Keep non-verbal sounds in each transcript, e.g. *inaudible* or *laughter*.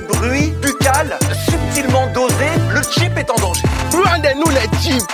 Bruit buccal subtilement dosé, le chip est en danger. Rendez-nous les chips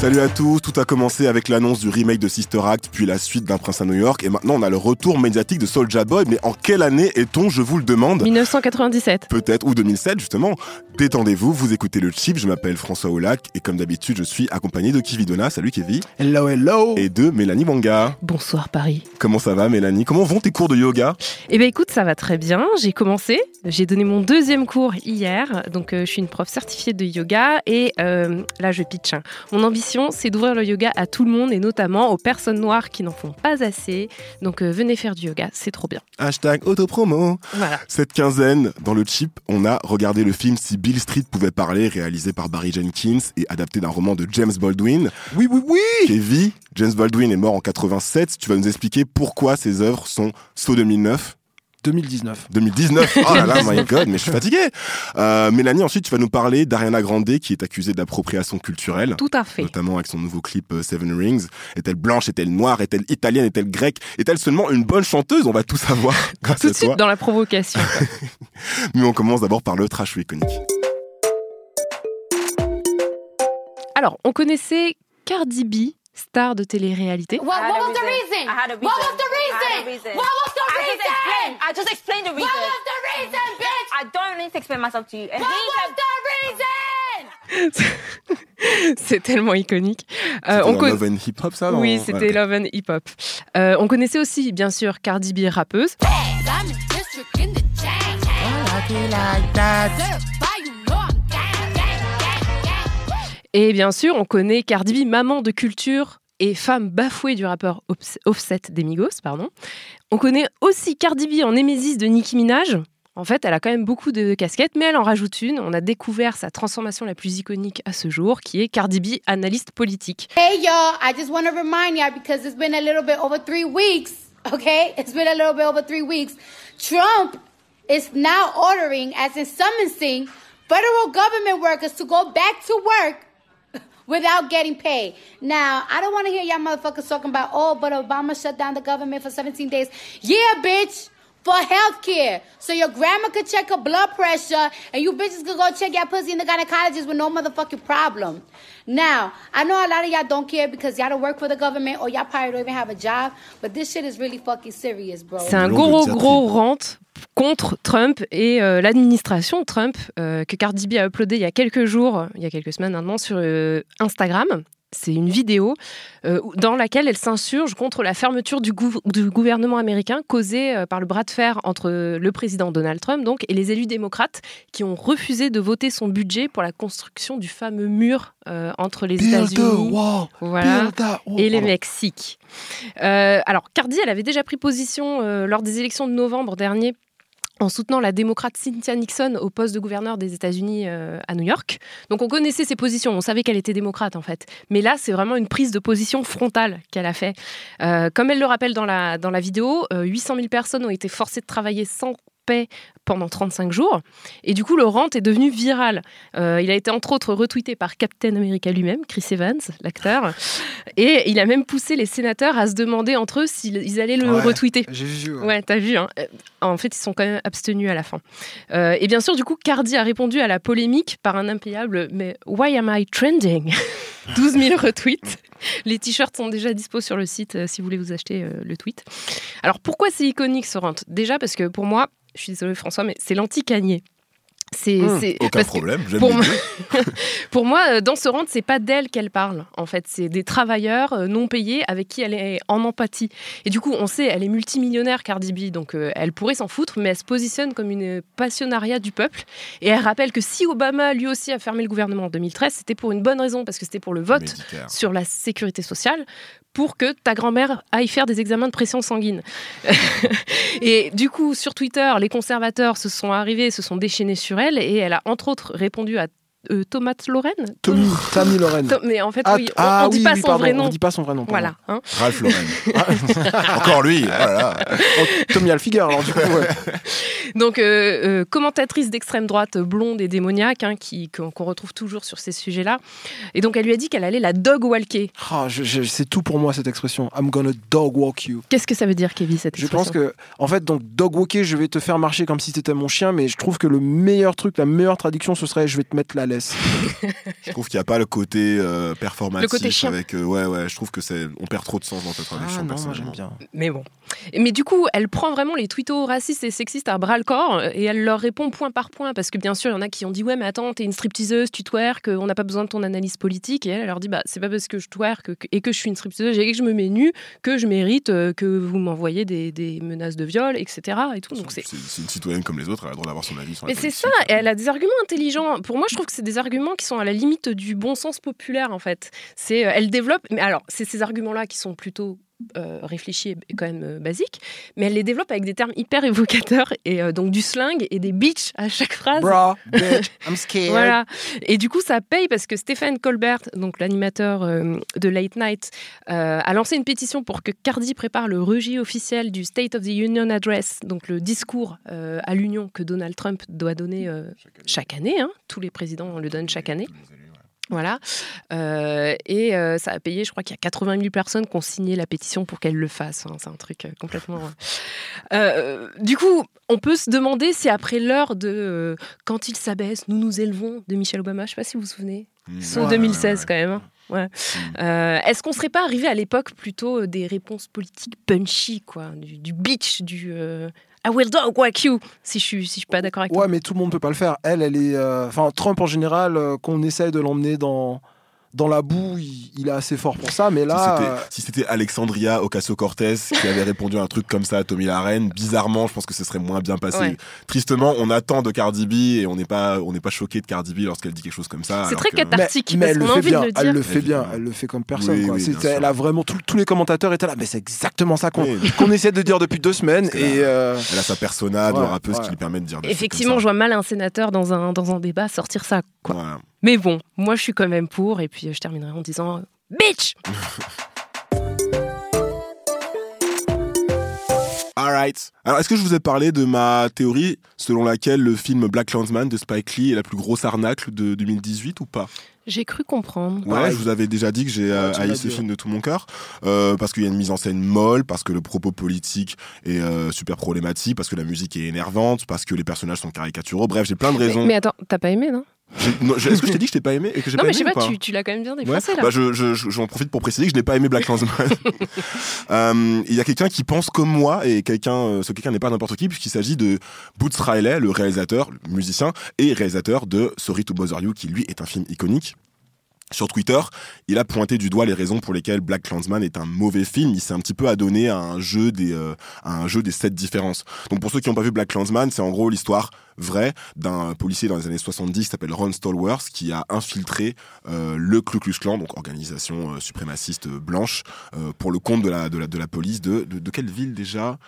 Salut à tous, tout a commencé avec l'annonce du remake de Sister Act, puis la suite d'un prince à New York, et maintenant on a le retour médiatique de Soulja Boy, mais en quelle année est-on, je vous le demande 1997. Peut-être, ou 2007 justement. Détendez-vous, vous écoutez le chip, je m'appelle François Oulac, et comme d'habitude je suis accompagné de Kividona, salut Kevin, Hello, hello et de Mélanie Wanga. Bonsoir Paris. Comment ça va Mélanie? Comment vont tes cours de yoga? Eh bien écoute, ça va très bien. J'ai commencé. J'ai donné mon deuxième cours hier. Donc euh, je suis une prof certifiée de yoga. Et euh, là je pitch. hein. Mon ambition, c'est d'ouvrir le yoga à tout le monde et notamment aux personnes noires qui n'en font pas assez. Donc euh, venez faire du yoga, c'est trop bien. Hashtag autopromo Voilà. Cette quinzaine, dans le chip, on a regardé le film Si Bill Street pouvait parler, réalisé par Barry Jenkins et adapté d'un roman de James Baldwin. Oui, oui, oui Kevin, James Baldwin est mort en 87. Tu vas nous expliquer pourquoi ses œuvres sont saut 2009 2019. 2019. *laughs* Oh là là, my god, mais je suis fatigué. Euh, Mélanie, ensuite, tu vas nous parler d'Ariana Grande qui est accusée d'appropriation culturelle. Tout à fait. Notamment avec son nouveau clip euh, Seven Rings. Est-elle blanche, est-elle noire, est-elle italienne, est-elle grecque? Est-elle seulement une bonne chanteuse? On va tout savoir *laughs* grâce Tout à de suite dans la provocation. *laughs* Mais on commence d'abord par le trash ou iconique. Alors, on connaissait Cardi B, star de télé-réalité. What, what was the reason. reason? I had a What was the reason? What was the I just reason? explained. I just explained the reason. What was the reason, bitch? I don't need to explain myself to you. And What he was the reason? *laughs* C'est tellement iconique. Euh, C'était on Love and Hip Hop, ça non Oui, c'était. Love and Hip Hop. Euh, on connaissait aussi, bien sûr, Cardi B, rappeuse. I'm in Et bien sûr, on connaît Cardi B, maman de culture et femme bafouée du rappeur Offset des Migos, pardon. On connaît aussi Cardi B en némésis de Nicki Minaj. En fait, elle a quand même beaucoup de casquettes, mais elle en rajoute une. On a découvert sa transformation la plus iconique à ce jour, qui est Cardi B, analyste politique. Hey y'all, I just want to remind y'all because it's been a little bit over three weeks, okay? *laughs* It's been a little bit over three weeks. Trump is now ordering, as in summoning, federal government workers to go back to work without getting paid. Now, I don't want to hear y'all motherfuckers talking about, oh, but Obama shut down the government for 17 days. Yeah, bitch. For health care. So your grandma could check her blood pressure and you bitches could go check your pussy in the gynecologist with no motherfucking problem. Now, I know a lot of y'all don't care because y'all don't work for the government or y'all probably don't even have a job, but this shit is really fucking serious, bro. C'est un gros, gros rant contre Trump et euh, l'administration Trump euh, que Cardi B a uploadé il y a quelques jours, il y a quelques semaines maintenant, sur euh, Instagram. C'est une vidéo euh, dans laquelle elle s'insurge contre la fermeture du, gouv- du gouvernement américain causée euh, par le bras de fer entre le président Donald Trump donc, et les élus démocrates qui ont refusé de voter son budget pour la construction du fameux mur euh, entre les États-Unis voilà, et les Pardon. Mexique. Alors, Cardi, elle avait déjà pris position lors des élections de novembre dernier en soutenant la démocrate Cynthia Nixon au poste de gouverneur des États-Unis euh, à New York. Donc on connaissait ses positions, on savait qu'elle était démocrate en fait. Mais là, c'est vraiment une prise de position frontale qu'elle a fait. Euh, comme elle le rappelle dans la, dans la vidéo, euh, 800 000 personnes ont été forcées de travailler sans paix pendant 35 jours. Et du coup, le rant est devenu viral. Euh, il a été entre autres retweeté par Captain America lui-même, Chris Evans, l'acteur. *laughs* Et il a même poussé les sénateurs à se demander entre eux s'ils ils allaient le Ouais. retweeter. J'ai vu. ouais. Ouais, t'as vu. Hein. En fait, ils sont quand même abstenus à la fin. Euh, et bien sûr, du coup, Cardi a répondu à la polémique par un impayable Mais why am I trending? *laughs* 12 000 retweets. Les t-shirts sont déjà dispo sur le site euh, si vous voulez vous acheter euh, le tweet. Alors, pourquoi c'est iconique ce rant? Déjà parce que pour moi, je suis désolée François, mais c'est l'anti-cagné. C'est, Hum, c'est- aucun problème. j'aime pour moi- *laughs* *laughs* pour moi, euh, dans ce rang, c'est pas d'elle qu'elle parle. En fait, c'est des travailleurs euh, non payés avec qui elle est en empathie. Et du coup, on sait, elle est multimillionnaire, Cardi B, donc euh, elle pourrait s'en foutre, mais elle se positionne comme une passionnariat du peuple. Et elle rappelle que si Obama lui aussi a fermé le gouvernement en 2013, c'était pour une bonne raison, parce que c'était pour le vote Médicare. sur la sécurité sociale, pour que ta grand-mère aille faire des examens de pression sanguine. *laughs* et du coup, sur Twitter, les conservateurs se sont arrivés, se sont déchaînés sur elle, et elle a entre autres répondu à euh, Thomas Lorraine Tommy, Tammy Lorraine. Mais en fait, Ah, oui, on, ah on dit oui, pas oui, son pardon, vrai nom. On dit pas son vrai nom. pardon. Voilà. hein. Ralph Lauren. *laughs* Encore lui. Tommy Hilfiger, alors du coup, ouais. *laughs* Donc, euh, euh, commentatrice d'extrême droite blonde et démoniaque, hein, qui- qu'on qu'on retrouve toujours sur ces sujets-là. Et donc, elle lui a dit qu'elle allait la dog walker. Ah, je- je- c'est tout pour moi cette expression. I'm gonna dog walk you. Qu'est-ce que ça veut dire, Kevin, cette Je expression pense que, en fait, donc dog walker, je vais te faire marcher comme si t'étais mon chien, mais je trouve que le meilleur truc, la meilleure traduction, ce serait je vais te mettre la laisse. *laughs* Je trouve qu'il n'y a pas le côté euh, performatif. Le côté chien. Avec, euh, ouais, ouais, je trouve que c'est, on perd trop de sens dans cette traduction. Ah non, j'aime bien. Mais bon. Mais du coup, elle prend vraiment les twittos racistes et sexistes à bras le corps et elle leur répond point par point parce que bien sûr, il y en a qui ont dit Ouais, mais attends, t'es une stripteaseuse, tu twerk, on n'a pas besoin de ton analyse politique. Et elle, elle leur dit Bah, c'est pas parce que je twerk que- et que je suis une stripteaseuse et que je me mets nue que je mérite euh, que vous m'envoyez des, des menaces de viol, etc. Et tout. Donc c'est. Une citoyenne comme les autres, elle a le droit d'avoir son avis sur la Mais c'est ça, et elle a des arguments intelligents. Pour moi, je trouve que c'est des arguments qui sont à la limite du bon sens populaire, en fait. C'est, euh, elle développe, mais alors, c'est ces arguments-là qui sont plutôt euh, réfléchis et quand même euh, basiques, mais elle les développe avec des termes hyper évocateurs, et euh, donc du slang et des bitch à chaque phrase. Bra, *laughs* bitch, I'm scared. Voilà. Et du coup, ça paye parce que Stéphane Colbert, donc l'animateur euh, de Late Night, euh, a lancé une pétition pour que Cardi prépare le rejet officiel du State of the Union Address, donc le discours euh, à l'Union que Donald Trump doit donner euh, chaque année. hein. Tous les présidents le donnent chaque année. Voilà. Euh, et euh, ça a payé, je crois qu'il y a 80 000 personnes qui ont signé la pétition pour qu'elle le fasse. hein. C'est un truc euh, complètement. Euh, du coup, on peut se demander si après l'heure de Quand il s'abaisse, nous nous élevons de Michelle Obama, je sais pas si vous vous souvenez. Mmh. C'est Ouais, en ouais, 2016 ouais. quand même. hein. Ouais. Mmh. Euh, Est-ce qu'on serait pas arrivé à l'époque plutôt des réponses politiques punchy, quoi, du, du bitch, du euh, I will dog walk you, si je suis, si je suis pas d'accord avec toi. Ouais, mais tout le monde peut pas le faire. Elle, elle est. euh, Enfin, Trump en général, euh, qu'on essaye de l'emmener dans dans la boue, il, il est assez fort pour ça. Mais Si là, c'était- euh, si c'était Alexandria Ocasio-Cortez qui avait répondu à un truc comme ça à Tommy Laren, bizarrement, je pense que ce serait moins bien passé. Ouais. Tristement, on attend de Cardi B et on n'est pas, on n'est pas choqué de Cardi B lorsqu'elle dit quelque chose comme ça. C'est très que- cathartique. mais, elle le fait envie de bien. le Elle le fait bien. Elle le fait comme personne. Oui, quoi. oui, C'est- bien elle a vraiment tout- tous les commentateurs étaient là. Mais c'est exactement ça qu'on Oui. qu'on essaie de dire depuis deux semaines. Et euh, Elle a sa persona de Ouais, rappeuse ouais. qui lui permet de dire Effectivement, je vois mal un sénateur dans un, dans un débat sortir ça. ça. Quoi. Mais bon, moi je suis quand même pour, et puis euh, je terminerai en disant Bitch *laughs* Alright. Alors, est-ce que je vous ai parlé de ma théorie selon laquelle le film Black Clansman de Spike Lee est la plus grosse arnaque de 2018 ou pas? J'ai cru comprendre. Ouais, je vous avais déjà dit que j'ai euh, Ouais, haï ce film de tout mon cœur euh, parce qu'il y a une mise en scène molle, parce que le propos politique est euh, super problématique, parce que la musique est énervante, parce que les personnages sont caricaturaux. Bref, j'ai plein de raisons. mais attends, t'as pas aimé, non? Est-ce que je t'ai dit que je t'ai pas aimé et que j'ai pas mais je aimé sais ou pas, tu, tu l'as quand même bien Ouais. défoncé là. Bah, je, je- je- j'en profite pour préciser que je n'ai pas aimé Black Clansman. *laughs* *laughs* Euh, Il y a quelqu'un qui pense comme moi et quelqu'un, euh, ce quelqu'un n'est pas n'importe qui puisqu'il s'agit de Boots Riley, le réalisateur, le musicien et réalisateur de Sorry to Bother You, qui lui est un film iconique. Sur Twitter, il a pointé du doigt les raisons pour lesquelles Black Clansman est un mauvais film. Il s'est un petit peu adonné à un jeu des, euh, à un jeu des sept différences. Donc pour ceux qui n'ont pas vu Black Clansman, c'est en gros l'histoire vraie d'un policier dans les années 70 qui s'appelle Ron Stallworth qui a infiltré euh, le Ku Klux Klan, donc organisation euh, suprémaciste blanche, euh, pour le compte de la, de la, de la police de, de, de quelle ville déjà?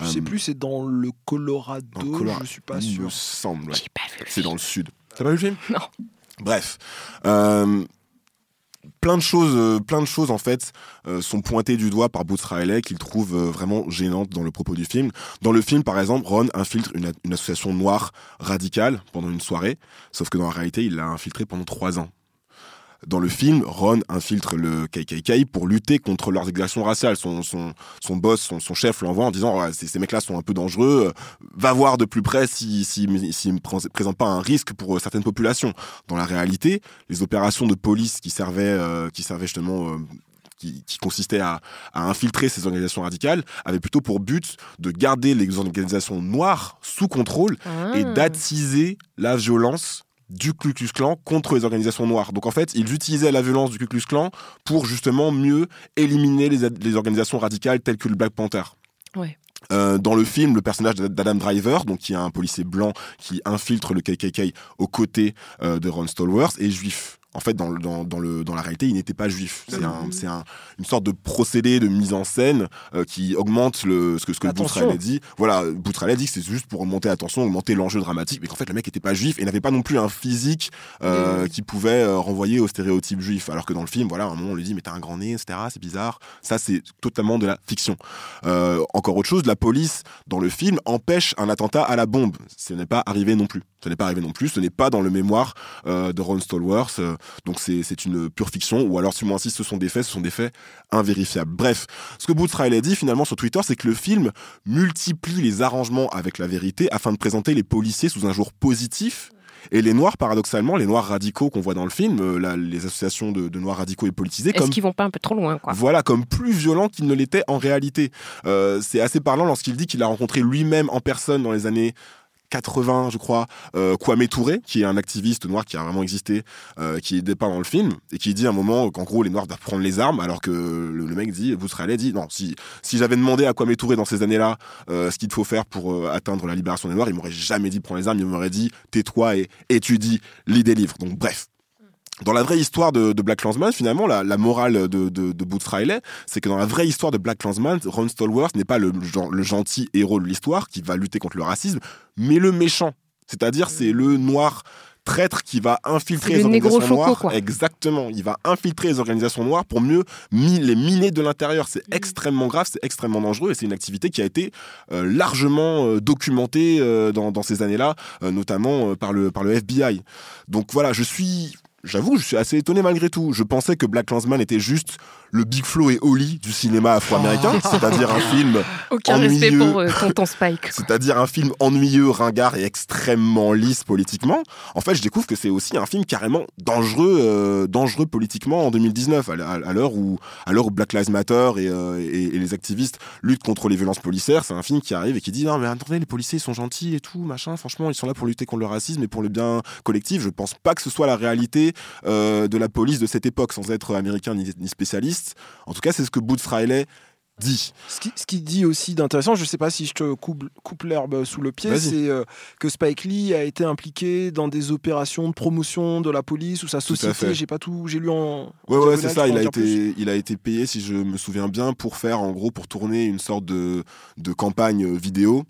Je sais plus, c'est dans le Colorado. dans le Colorado. Je suis pas Il me sûr. semble. ouais. C'est dans le sud. T'as pas vu le film? Non. Bref. Euh, plein de choses, euh, plein de choses en fait euh, sont pointées du doigt par Boots Riley qu'il trouve euh, vraiment gênantes dans le propos du film. Dans le film, par exemple, Ron infiltre une, une association noire radicale pendant une soirée, sauf que dans la réalité, il l'a infiltré pendant trois ans. Dans le film, Ron infiltre le KKK pour lutter contre leurs exactions raciales. Son, son, son boss, son, son chef l'envoie en disant Ouais, ces, ces mecs-là sont un peu dangereux, va voir de plus près s'ils si, si, s'ils ne pré- présentent pas un risque pour euh, certaines populations. Dans la réalité, les opérations de police qui servaient, euh, qui servaient justement. euh, qui, qui consistait à, à infiltrer ces organisations radicales, avaient plutôt pour but de garder les organisations noires sous contrôle et Ah. d'attiser la violence du Ku Klux Klan contre les organisations noires. Donc en fait, ils utilisaient la violence du Ku Klux Klan pour justement mieux éliminer les, organisations radicales telles que le Black Panther. Ouais. Euh, dans le film, le personnage d'Adam Driver, donc qui est un policier blanc qui infiltre le KKK aux côtés euh, de Ron Stallworth, est juif. En fait, dans, dans, dans le, dans la réalité, il n'était pas juif. C'est Mhm. un, c'est un, une sorte de procédé de mise en scène euh, qui augmente le, ce que, ce que. Boutrel a dit. Voilà, Boutrel a dit que c'est juste pour augmenter l'attention, augmenter l'enjeu dramatique, mais qu'en fait, le mec n'était pas juif et n'avait pas non plus un physique euh, qui pouvait euh, renvoyer au stéréotype juif. Alors que dans le film, voilà, à un moment, on lui dit, mais t'as un grand nez, etc. C'est bizarre. Ça, c'est totalement de la fiction. Encore autre chose, la police, dans le film, empêche un attentat à la bombe. Ce n'est pas arrivé non plus. Ce n'est pas arrivé non plus. Ce n'est pas dans le mémoire de Ron Stallworth. Donc c'est c'est une pure fiction. Ou alors, si moi insiste, ce sont des faits, ce sont des faits invérifiables. Bref, ce que Boots Riley dit finalement sur Twitter, c'est que le film multiplie les arrangements avec la vérité afin de présenter les policiers sous un jour positif. Et les noirs, paradoxalement, les noirs radicaux qu'on voit dans le film, euh, la- les associations de, de noirs radicaux et politisés, Est-ce comme qu'ils vont pas un peu trop loin, quoi? Voilà, comme plus violent qu'il ne l'était en réalité. Euh, c'est assez parlant lorsqu'il dit qu'il a rencontré lui-même en personne dans les années 80, je crois, euh, Kwame Touré, qui est un activiste noir qui a vraiment existé, euh, qui est dépeint dans le film, et qui dit à un moment qu'en gros les noirs doivent prendre les armes, alors que le, mec dit, Bousraleh dit, non, si, si j'avais demandé à Kwame Touré dans ces années-là euh, ce qu'il faut faire pour atteindre la libération des noirs, il m'aurait jamais dit prends les armes, il m'aurait dit tais-toi et étudie, lis des livres. Donc bref. Dans la vraie histoire de, de Black Klansman, finalement, la, la morale de, de, de Boots Riley, c'est que dans la vraie histoire de Black Klansman, Ron Stallworth n'est pas le, gen- le gentil héros de l'histoire qui va lutter contre le racisme, mais le méchant. C'est-à-dire, c'est le noir traître qui va infiltrer les organisations noires. Exactement. Il va infiltrer les organisations noires pour mieux mi- les miner de l'intérieur. C'est extrêmement grave, c'est extrêmement dangereux et c'est une activité qui a été euh, largement euh, documentée euh, dans, dans ces années-là, notamment par, le, par le FBI. Donc voilà, je suis. J'avoue, je suis assez étonné malgré tout. Je pensais que Black Klansman était juste le Big Flo et Oli du cinéma afro-américain, c'est-à-dire un film Aucun respect ennuyeux. pour euh, tonton Spike. *laughs* c'est-à-dire un film ennuyeux, ringard et extrêmement lisse politiquement. En fait, je découvre que c'est aussi un film carrément dangereux, euh, dangereux politiquement en 2019, à, l- à- à l'heure où, à l'heure où Black Lives Matter et, euh, et- et les activistes luttent contre les violences policières. C'est un film qui arrive et qui dit non mais attendez, les policiers ils sont gentils et tout, machin. Franchement, ils sont là pour lutter contre le racisme et pour le bien collectif. Je pense pas que ce soit la réalité euh, de la police de cette époque, sans être américain ni, ni spécialiste. En tout cas, c'est ce que Boots Riley dit. Ce qui, ce qui dit aussi d'intéressant, je sais pas si je te coupe, coupe l'herbe sous le pied, c'est euh, que Spike Lee a été impliqué dans des opérations de promotion de la police ou sa société. J'ai pas tout, j'ai lu en. Ouais, en ouais, c'est ça. Il a, plus été, il a été payé, si je me souviens bien, pour faire, en gros, pour tourner une sorte de, de campagne euh, vidéo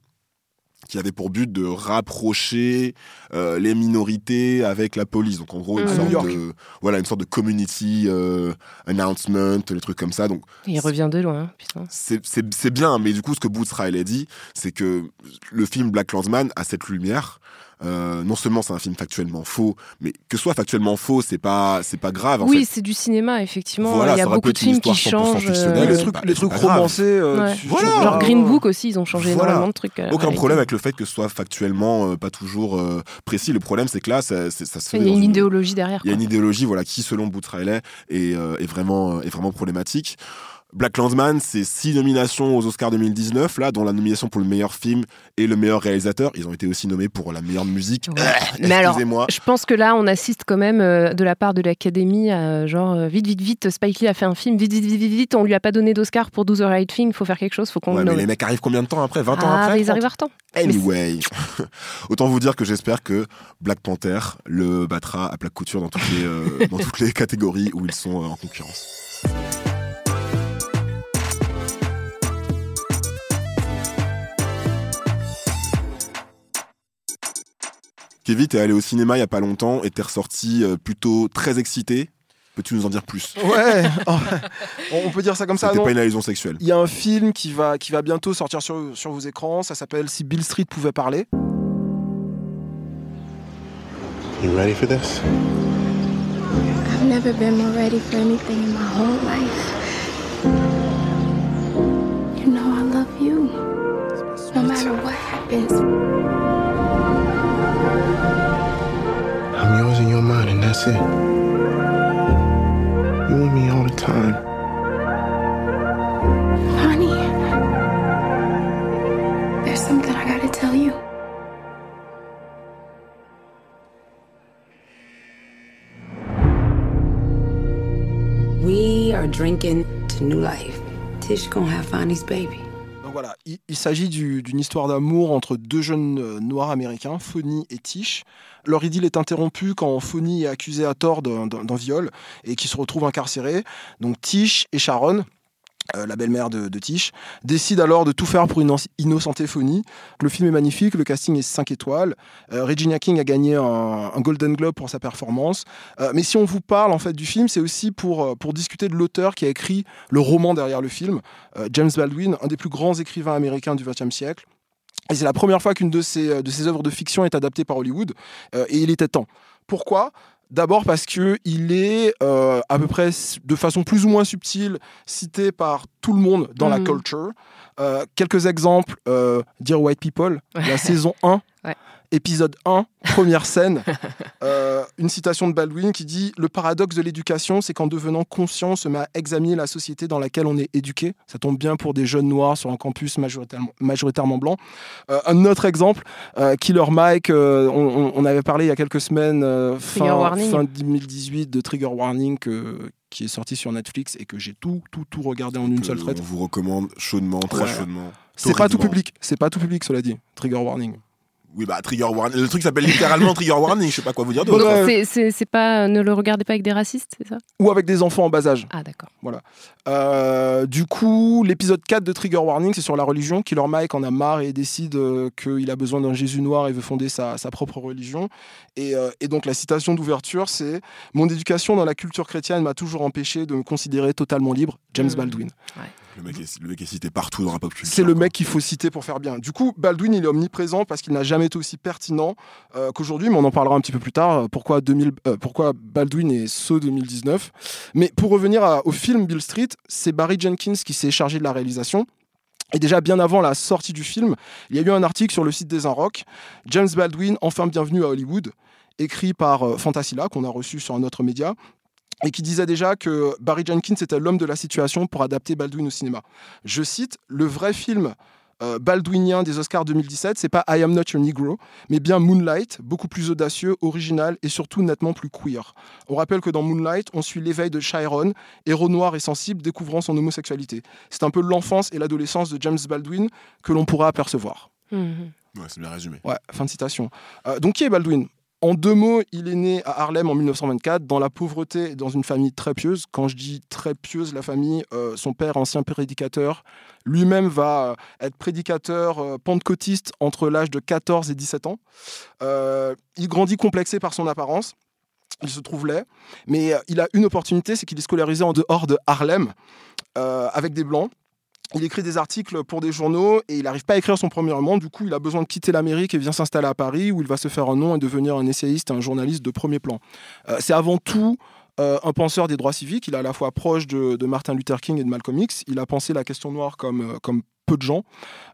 qui avait pour but de rapprocher euh, les minorités avec la police. Donc, en gros, une. À sorte, de, voilà, une sorte de community euh, announcement, les trucs comme ça. Donc, Il revient de loin, putain. c'est bien, mais du coup, ce que Boots Riley dit, c'est que le film Black Klansman a cette lumière. Euh, non seulement c'est un film factuellement faux, mais que ce soit factuellement faux, c'est pas, c'est pas grave. En oui, c'est du cinéma, effectivement. Voilà, il y a beaucoup de films qui histoire 100% changent. euh, les trucs, pas- les trucs romancés. euh, Ouais. Voilà. Genre ah, Green. Book aussi, ils ont changé Voilà. énormément de trucs. la Aucun réalité. problème avec le fait que ce soit factuellement euh, pas toujours euh, précis. Le problème, c'est que là, ça, ça se fait. Il y a une idéologie derrière. Il y a une idéologie, voilà, qui, selon Boots Riley, est, euh, est vraiment, est vraiment problématique. Black Landsman, c'est six nominations aux Oscars 2019, là, dont la nomination pour le meilleur film et le meilleur réalisateur. Ils ont été aussi nommés pour la meilleure musique. Ouais. Mais alors, Excusez-moi. je pense que là, on assiste quand même euh, de la part de l'Académie à genre euh, vite, vite, vite, Spike Lee a fait un film, vite, vite, vite, vite, vite, on lui a pas donné d'Oscar pour Do the Right Thing, il faut faire quelque chose, faut qu'on Ouais, le mais les mecs arrivent combien de temps après? 20 ans ah, après ils 30? arrivent à temps. Anyway, *laughs* autant vous dire que j'espère que Black Panther le battra à plaque couture dans toutes les, euh, dans toutes les catégories où ils sont euh, en concurrence. Kevin, t'es allé au cinéma il y a pas longtemps et t'es ressorti euh, plutôt très excité. Peux-tu nous en dire plus? Ouais, *laughs* on peut dire ça comme ça. C'était pas une allusion sexuelle. Il y a un film qui va, qui va bientôt sortir sur, sur vos écrans. Ça s'appelle Si Bill Street pouvait parler. You ready for this? I've never been more ready for anything in my whole life. You know I love you. No matter what happens. That's it. You and me all the time. Honey, there's something I gotta tell you. We are drinking to new life. Tish gonna have Fonny's baby. Voilà, il, s'agit du- d'une histoire d'amour entre deux jeunes euh, noirs américains, Fonny et Tish. Leur idylle est interrompue quand Fonny est accusé à tort d'un viol et qui se retrouve incarcéré. Donc Tish et Sharon, euh, la belle-mère de, de Tish, décident alors de tout faire pour inno- innocenter Fonny. Le film est magnifique, le casting est 5 étoiles. Euh, Regina King a gagné un, Golden Globe pour sa performance. Euh, mais si on vous parle en fait du film, c'est aussi pour, euh, discuter de l'auteur qui a écrit le roman derrière le film, James Baldwin, un des plus grands écrivains américains du XXe siècle. Et c'est la première fois qu'une de ses, de ses œuvres de fiction est adaptée par Hollywood, et il était temps. Pourquoi? D'abord parce que il est euh, à peu près de façon plus ou moins subtile cité par tout le monde dans la Mhm. culture. Euh, quelques exemples euh, Dear White People, la saison 1, Ouais. Épisode 1, première scène. *laughs* Euh, une citation de Baldwin qui dit Le paradoxe de l'éducation, c'est qu'en devenant conscient, on se met à examiner la société dans laquelle on est éduqué. Ça tombe bien pour des jeunes noirs sur un campus majoritairement, majoritairement blanc. Euh, un autre exemple, euh, Killer Mike, euh, on, avait parlé il y a quelques semaines, euh, fin, Warning. fin 2018, de Trigger Warning que- qui est sorti sur Netflix et que j'ai tout, tout, tout regardé en une seule traite. On vous recommande chaudement, très Ouais. chaudement. C'est pas tout public, c'est pas tout public, cela dit. Trigger Warning. Oui, bah, Trigger Warning. Le truc s'appelle littéralement *laughs* Trigger Warning, je sais pas quoi vous dire d'autre. Donc Ouais. c'est- c'est c'est pas ne le regardez pas avec des racistes, c'est ça? Ou avec des enfants en bas âge. Ah d'accord. Euh, du coup, l'épisode 4 de Trigger Warning, c'est sur la religion. Killer Mike en a marre et décide euh, qu'il a besoin d'un Jésus noir et veut fonder sa, sa propre religion. Et, euh, et donc la citation d'ouverture, c'est Mon éducation dans la culture chrétienne m'a toujours empêché de me considérer totalement libre. James Mm. Baldwin. Le mec, est, est cité partout dans la pop. C'est le mec qu'il faut citer pour faire bien. Du coup, Baldwin, il est omniprésent parce qu'il n'a jamais été aussi pertinent euh, qu'aujourd'hui, mais on en parlera un petit peu plus tard. euh, Pourquoi, 2000, euh, pourquoi Baldwin est ce 2019 Mais pour revenir au film Bill Street, c'est Barry Jenkins qui s'est chargé de la réalisation. Et déjà bien avant la sortie du film, il y a eu un article sur le site des Rock, James Baldwin, enfin bienvenue à Hollywood, écrit par Fantasilla, qu'on a reçu sur un autre média, et qui disait déjà que Barry Jenkins était l'homme de la situation pour adapter Baldwin au cinéma. Je cite, le vrai film euh, baldwinien des Oscars 2017, c'est pas I Am Not Your Negro, mais bien Moonlight, beaucoup plus audacieux, original et surtout nettement plus queer. On rappelle que dans Moonlight, on suit l'éveil de Chiron, héros noir et sensible découvrant son homosexualité. C'est un peu l'enfance et l'adolescence de James Baldwin que l'on pourra apercevoir. Mhm. Ouais, c'est bien résumé. Ouais, fin de citation. Euh, donc qui est Baldwin? En deux mots, il est né à Harlem en 1924, dans la pauvreté et dans une famille très pieuse. Quand je dis très pieuse, la famille, euh, son père, ancien prédicateur, lui-même va euh, être prédicateur euh, pentecôtiste entre l'âge de 14 et 17 ans. Il grandit complexé par son apparence. Il se trouve laid, mais il a une opportunité, c'est qu'il est scolarisé en dehors de Harlem, avec des blancs. Il écrit des articles pour des journaux et il n'arrive pas à écrire son premier roman. Du coup, il a besoin de quitter l'Amérique et vient s'installer à Paris où il va se faire un nom et devenir un essayiste et un journaliste de premier plan. Euh, c'est avant tout euh, un penseur des droits civiques. Il est à la fois proche de, Martin Luther King et de Malcolm X. Il a pensé la question noire comme, euh, comme peu de gens.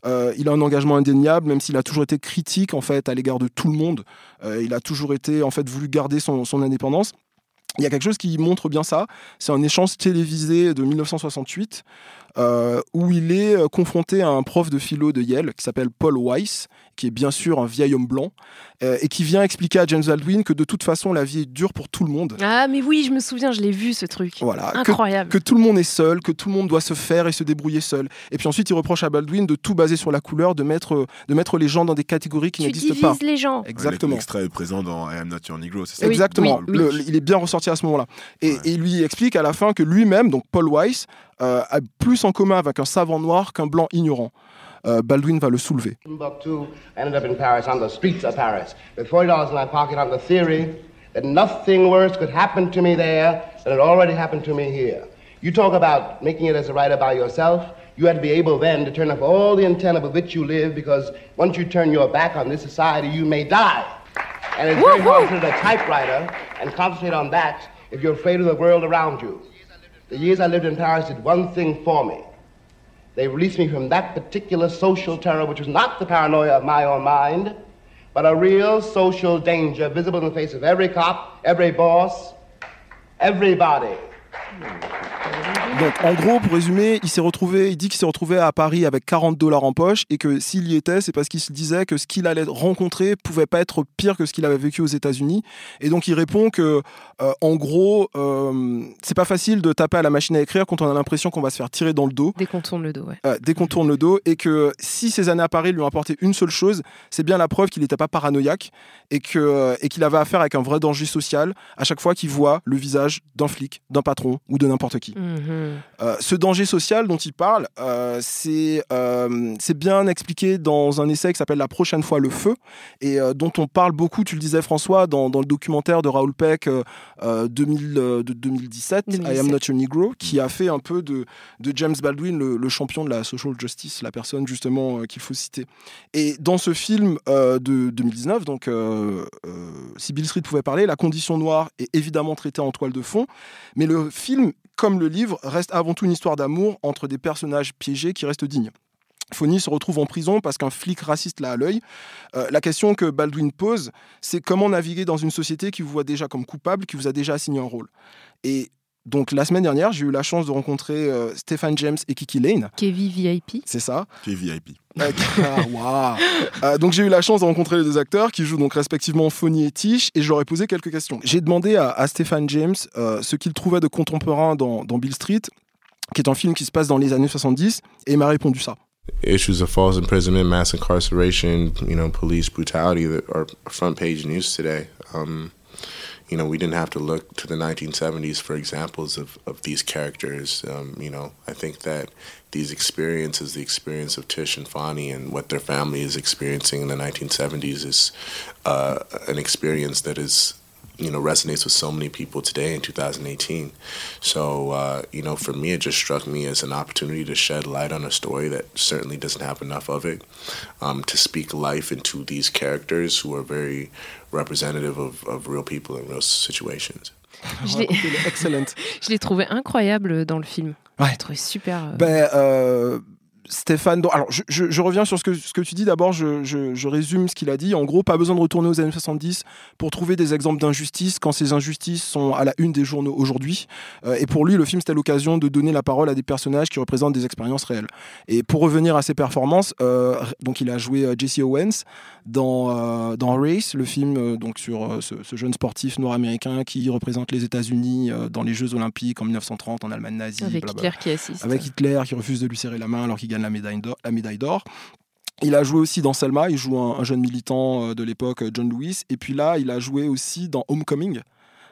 Il a un engagement indéniable, même s'il a toujours été critique en fait à l'égard de tout le monde. Il a toujours été en fait voulu garder son, son indépendance. Il y a quelque chose qui montre bien ça. C'est un échange télévisé de 1968 euh, où il est euh, confronté à un prof de philo de Yale qui s'appelle Paul Weiss, qui est bien sûr un vieil homme blanc, euh, et qui vient expliquer à James Baldwin que de toute façon la vie est dure pour tout le monde. Ah mais oui, je me souviens, je l'ai vu ce truc. Voilà, que, Incroyable. que tout le monde est seul, que tout le monde doit se faire et se débrouiller seul. Et puis ensuite, il reproche à Baldwin de tout baser sur la couleur, de mettre, de mettre les gens dans des catégories qui tu n'existent pas. les gens. Exactement. L'extrait est présent dans I Am Not Your Negro, c'est ça Oui, Exactement. oui, oui. Le- il est bien ressorti à ce moment-là. Et, Ouais. et il lui explique à la fin que lui-même, donc Paul Weiss, euh, a plus en commun avec un savant noir qu'un blanc ignorant. Euh, Baldwin va le soulever. Timbuktu ended up in Paris on the streets of Paris with forty dollars in my pocket on the theory that nothing worse could happen to me there than it already happened to me here. You talk about making it as a writer by yourself. You have to be able then to turn off all the antenna with which you live because once you turn your back on this society, you may die. And it's very hard to sit at a typewriter and concentrate on that if you're afraid of the world around you. The years I lived in Paris did one thing for me. They released me from that particular social terror, which was not the paranoia of my own mind, but a real social danger visible in the face of every cop, every boss, everybody. Donc, en gros, pour résumer, il s'est retrouvé, il dit qu'il s'est retrouvé à Paris avec 40 dollars en poche et que s'il y était, c'est parce qu'il se disait que ce qu'il allait rencontrer pouvait pas être pire que ce qu'il avait vécu aux États-Unis. Et donc, il répond que, euh, en gros, euh, c'est pas facile de taper à la machine à écrire quand on a l'impression qu'on va se faire tirer dans le dos. Dès qu'on tourne le dos, ouais. Euh, dès qu'on tourne le dos, et que si ces années à Paris lui ont apporté une seule chose, c'est bien la preuve qu'il n'était pas paranoïaque et que et qu'il avait affaire avec un vrai danger social à chaque fois qu'il voit le visage d'un flic, d'un patron ou de n'importe qui. Mhm. Euh, ce danger social dont il parle, euh, c'est euh, c'est bien expliqué dans un essai qui s'appelle La prochaine fois le feu et euh, dont on parle beaucoup, tu le disais François, dans, dans le documentaire de Raoul Peck euh, euh, 2000, euh, de 2017, I Am 2017. Not Your Negro, qui a fait un peu de, de James Baldwin le, le champion de la social justice, la personne justement qu'il faut citer. Et dans ce film de 2019, donc si Bill Street pouvait parler, la condition noire est évidemment traitée en toile de fond, mais le film, comme le livre, reste avant tout une histoire d'amour entre des personnages piégés qui restent dignes. Fonny se retrouve en prison parce qu'un flic raciste l'a à l'œil. Euh, la question que Baldwin pose, c'est comment naviguer dans une société qui vous voit déjà comme coupable, qui vous a déjà assigné un rôle. Et donc la semaine dernière, j'ai eu la chance de rencontrer euh, Stephen James et Kiki Lane. Kevin VIP. C'est ça. Est VIP. Ah, waouh. Euh, donc j'ai eu la chance de rencontrer les deux acteurs qui jouent donc respectivement Fonny et Tish et je leur ai posé quelques questions. J'ai demandé à, à Stephen James euh, ce qu'il trouvait de contemporain dans, dans Bill Street, qui est un film qui se passe dans les années 70, et il m'a répondu ça. issues of false imprisonment, mass incarceration, you know, police brutality that are front page news today. Um, you know, we didn't have to look to the 1970s for examples of, of these characters. Um, you know, I think that these experiences, the experience of Tish and Fonny and what their family is experiencing in the 1970s is uh, an experience that is you know resonates with so many people today in 2018 so uh, you know for me it just struck me as an opportunity to shed light on a story that certainly doesn't have enough of it um, to speak life into these characters who are very representative of, of real people in real situations Je l'ai- Excellent. *laughs* Je l'ai trouvé incroyable dans le film. Ouais. Je l'ai trouvé super. euh, Ben, euh, Stéphane, alors je, je- je reviens sur ce que, ce que tu dis. D'abord, je, résume ce qu'il a dit. En gros, pas besoin de retourner aux années 70 pour trouver des exemples d'injustice quand ces injustices sont à la une des journaux aujourd'hui. Euh, et pour lui, le film, c'était l'occasion de donner la parole à des personnages qui représentent des expériences réelles. Et pour revenir à ses performances, euh, donc il a joué euh, Jesse Owens dans, euh, dans Race, le film donc sur ce, ce jeune sportif nord-américain qui représente les États-Unis dans les Jeux Olympiques en 1930 en Allemagne nazie. avec Hitler qui assiste. avec Hitler qui refuse de lui serrer la main alors qu'il la médaille d'or. Il a joué aussi dans Selma, il joue un, un jeune militant euh, de l'époque, euh, John Lewis. Et puis là, il a joué aussi dans Homecoming,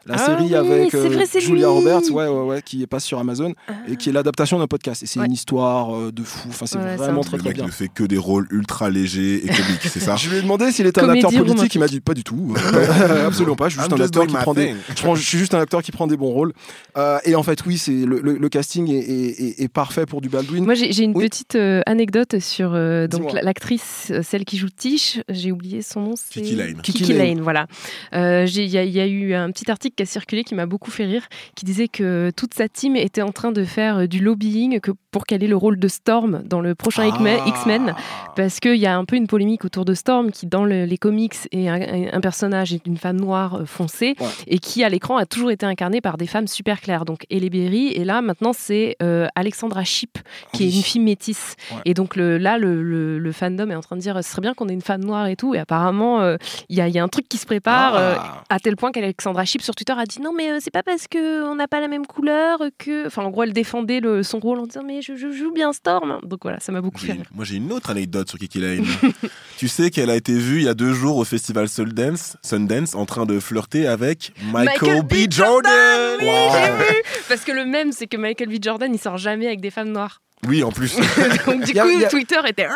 la Ah série oui, avec euh, vrai, Julia lui. Roberts, ouais, ouais, ouais, qui passe sur Amazon et qui est l'adaptation d'un podcast. Et c'est Ouais. une histoire euh, de fou. Enfin, c'est Ouais, vraiment un très très mec bien. ne fait que des rôles ultra légers et comiques, c'est ça *laughs* Je lui ai demandé s'il était un acteur politique, il m'a dit pas du tout. *laughs* *laughs* Absolument pas. Je suis juste I'm un just acteur qui prend des. Je, prends- je suis juste un acteur qui prend des bons rôles. Euh, et en fait, oui, c'est le, le- le casting est, est- est- est parfait pour du Baldwin. Moi, j'ai une Oui. petite euh, anecdote sur euh, donc l'actrice, celle qui joue Tish. J'ai oublié son nom. Kiki Lane. Kiki, Lane. Voilà. Il il y a eu un petit article qui a circulé qui m'a beaucoup fait rire, qui disait que toute sa team était en train de faire euh, du lobbying que pour qu'elle ait le rôle de Storm dans le prochain X-Men- Ah. X-Men. Parce qu'il y a un peu une polémique autour de Storm qui, dans le- les comics, est un, un personnage d'une femme noire euh, foncée Ouais. et qui, à l'écran, a toujours été incarné par des femmes super claires. Donc, Halle Berry, et là, maintenant, c'est euh, Alexandra Shipp, qui est une fille métisse. Ouais. Et donc, le, là, le, le- le fandom est en train de dire ce serait bien qu'on ait une femme noire et tout. Et apparemment, euh, il y, a, il y a un truc qui se prépare. euh, Ah. à tel point qu'Alexandra Shipp sur Twitter a dit non mais euh, c'est pas parce que on n'a pas la même couleur que enfin en gros elle défendait son rôle en disant mais je, je joue bien Storm donc voilà ça m'a beaucoup fait rire Moi, j'ai une autre anecdote sur Kiki Lane. *laughs* tu sais qu'elle a été vue il y a deux jours au festival Sundance, Sundance en train de flirter avec Michael, B. Jordan. oui Wow. j'ai vu parce que le même c'est que Michael B Jordan il sort jamais avec des femmes noires Oui, en plus, *laughs* donc du *laughs* a- coup a- Twitter était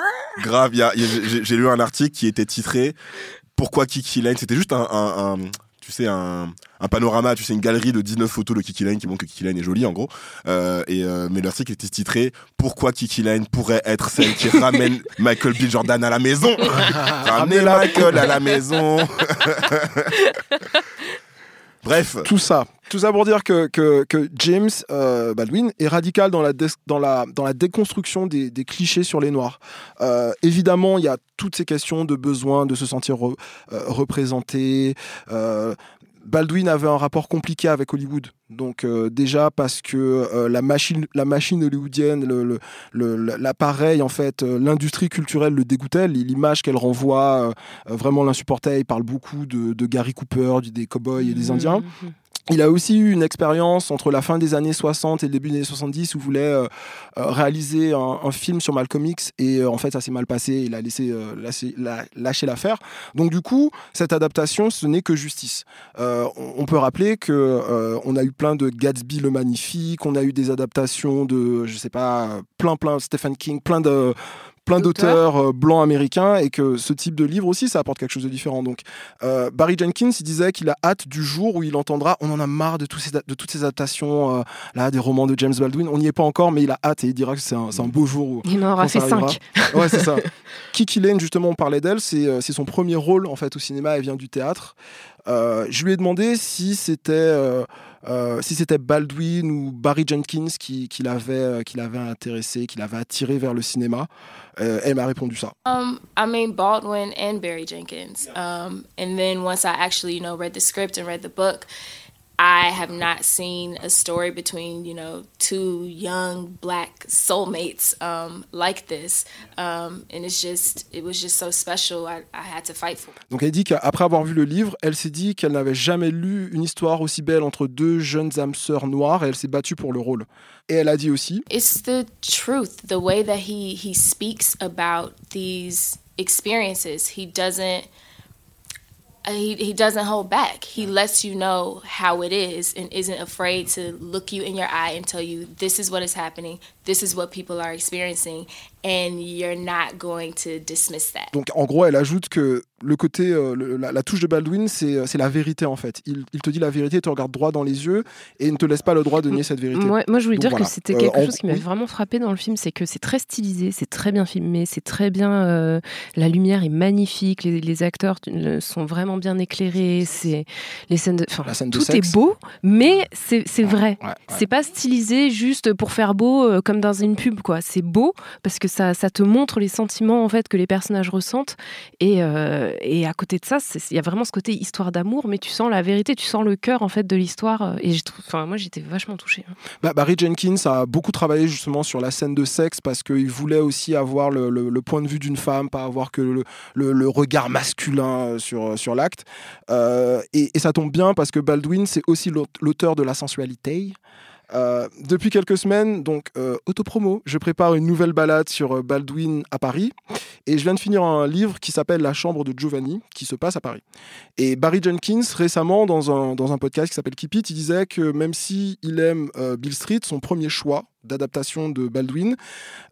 grave. il y a- il y a- j'ai- J'ai lu un article qui était titré Pourquoi Kiki Lane? C'était juste un, un- un- tu sais, un, un panorama, tu sais, une galerie de 19 photos de Kiki Lane qui montre que Kiki Lane est jolie en gros. Euh, et, euh, mais l'article était titré Pourquoi Kiki Lane pourrait être celle qui ramène *laughs* Michael B. Jordan à la maison? *laughs* Ramenez Michael à la maison *laughs* Bref, Tout ça. Tout ça pour dire que, que, que James euh, Baldwin est radical dans la, dé- dans la, dans la déconstruction des, des clichés sur les Noirs. Euh, évidemment, il y a toutes ces questions de besoin de se sentir re- euh, représenté. Baldwin avait un rapport compliqué avec Hollywood. Donc euh, déjà parce que euh, la machine, la machine hollywoodienne, l'appareil en fait, euh, l'industrie culturelle le dégoûtait. L'image qu'elle renvoie, vraiment l'insupportait. Il parle beaucoup de, de Gary Cooper, des cowboys et des Indiens. Mhm. Il a aussi eu une expérience entre la fin des années 60 et le début des années 70 où il voulait euh, euh, réaliser un, film sur Malcolm X et euh, en fait ça s'est mal passé, il a laissé lâcher, la- lâcher l'affaire. Donc du coup, cette adaptation, ce n'est que justice. On, on peut rappeler que euh, on a eu plein de Gatsby le magnifique, on a eu des adaptations de, je sais pas, plein plein Stephen King, plein de plein d'auteurs euh, blancs américains et que ce type de livre aussi ça apporte quelque chose de différent. Donc euh, Barry Jenkins il disait qu'il a hâte du jour où il entendra on en a marre de, tous ces, de toutes ces adaptations euh, là des romans de James Baldwin. On n'y est pas encore mais il a hâte et il dira que c'est un, un beau jour où Il en aura fait cinq. ouais c'est ça. *laughs* Kiki Lane justement on parlait d'elle c'est c'est son premier rôle en fait au cinéma. Elle vient du théâtre. Euh, je lui ai demandé si c'était euh, euh, si c'était Baldwin ou Barry Jenkins qui, qui l'avait euh, qui l'avait intéressé qui l'avait attiré vers le cinéma Euh, elle m'a répondu ça Um, I mean Baldwin and Barry Jenkins. Um, and then once I actually, you know, read the script and read the book, I have not seen a story between, you know, two young black soulmates um, like this. Um, and it's just, it was just so special. I, I had to fight for. Donc elle dit qu'après avoir vu le livre, elle s'est dit qu'elle n'avait jamais lu une histoire aussi belle entre deux jeunes âmes sœurs noires et elle s'est battue pour le rôle. Et elle a dit aussi It's the truth, the way that he he speaks about these experiences. He doesn't he, he doesn't hold back. He lets you know how it is and isn't afraid to look you in your eye and tell you this is what is happening, this is what people are experiencing, and you're not going to dismiss that. Donc en gros, elle ajoute que le côté, euh, le- la, la touche de Baldwin, c'est c'est la vérité en fait. Il, il te dit la vérité, il te regarde droit dans les yeux et il ne te laisse pas le droit de nier cette vérité. Moi, moi, je voulais Donc, dire voilà. que c'était Euh, quelque en- chose qui m'avait vraiment frappé dans le film, c'est que c'est très stylisé, c'est très bien filmé, c'est très bien. euh, la lumière est magnifique, les, les acteurs euh, sont vraiment bien éclairés, c'est les scènes, de, enfin, La scène de tout sexe. est beau, mais c'est vrai. Ouais, ouais. C'est pas stylisé juste pour faire beau euh, comme dans une pub, quoi. C'est beau parce que ça, te montre les sentiments en fait que les personnages ressentent. Et, euh, à côté de ça, il y a vraiment ce côté histoire d'amour, mais tu sens la vérité, tu sens le cœur en fait de l'histoire. euh, Et moi, j'étais vachement touchée. hein. Bah, Barry Jenkins a beaucoup travaillé justement sur la scène de sexe parce qu'il voulait aussi avoir le, point de vue d'une femme, pas avoir que le, regard masculin euh, sur, sur l'acte. Euh, et, ça tombe bien parce que Baldwin, c'est aussi l'aut- l'auteur de la sensualité. Euh, depuis quelques semaines, donc euh, autopromo, je prépare une nouvelle balade sur euh, Baldwin à Paris et je viens de finir un livre qui s'appelle La chambre de Giovanni qui se passe à Paris. Et Barry Jenkins, récemment, dans un, dans un podcast qui s'appelle Keep It, il disait que même si il aime euh, Bill Street, son premier choix d'adaptation de Baldwin,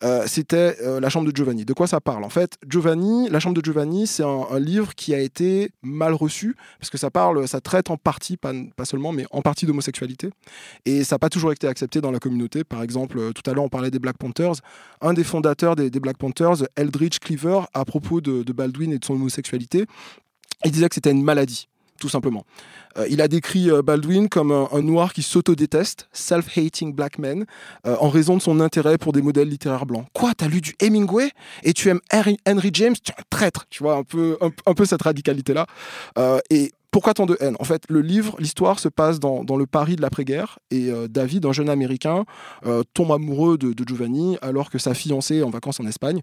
euh, c'était euh, La chambre de Giovanni. De quoi ça parle? En fait, Giovanni, La chambre de Giovanni, c'est un, livre qui a été mal reçu, parce que ça parle, ça traite en partie, pas, seulement, mais en partie d'homosexualité. Et ça n'a pas toujours été accepté dans la communauté. Par exemple, euh, tout à l'heure, on parlait des Black Panthers. Un des fondateurs des, Black Panthers, Eldridge Cleaver, à propos de Baldwin et de son homosexualité, il disait que c'était une maladie, tout simplement. Euh, il a décrit euh, Baldwin comme un, noir qui s'auto-déteste, self-hating black man, euh, en raison de son intérêt pour des modèles littéraires blancs. Quoi, t'as lu du Hemingway? Et tu aimes Henry, Henry James? Tu es un traître, tu vois, un peu, cette radicalité-là. Pourquoi tant de haine? En fait, le livre, l'histoire se passe dans, dans le Paris de l'après-guerre et euh, David, un jeune Américain, euh, tombe amoureux de, de Giovanni alors que sa fiancée est en vacances en Espagne.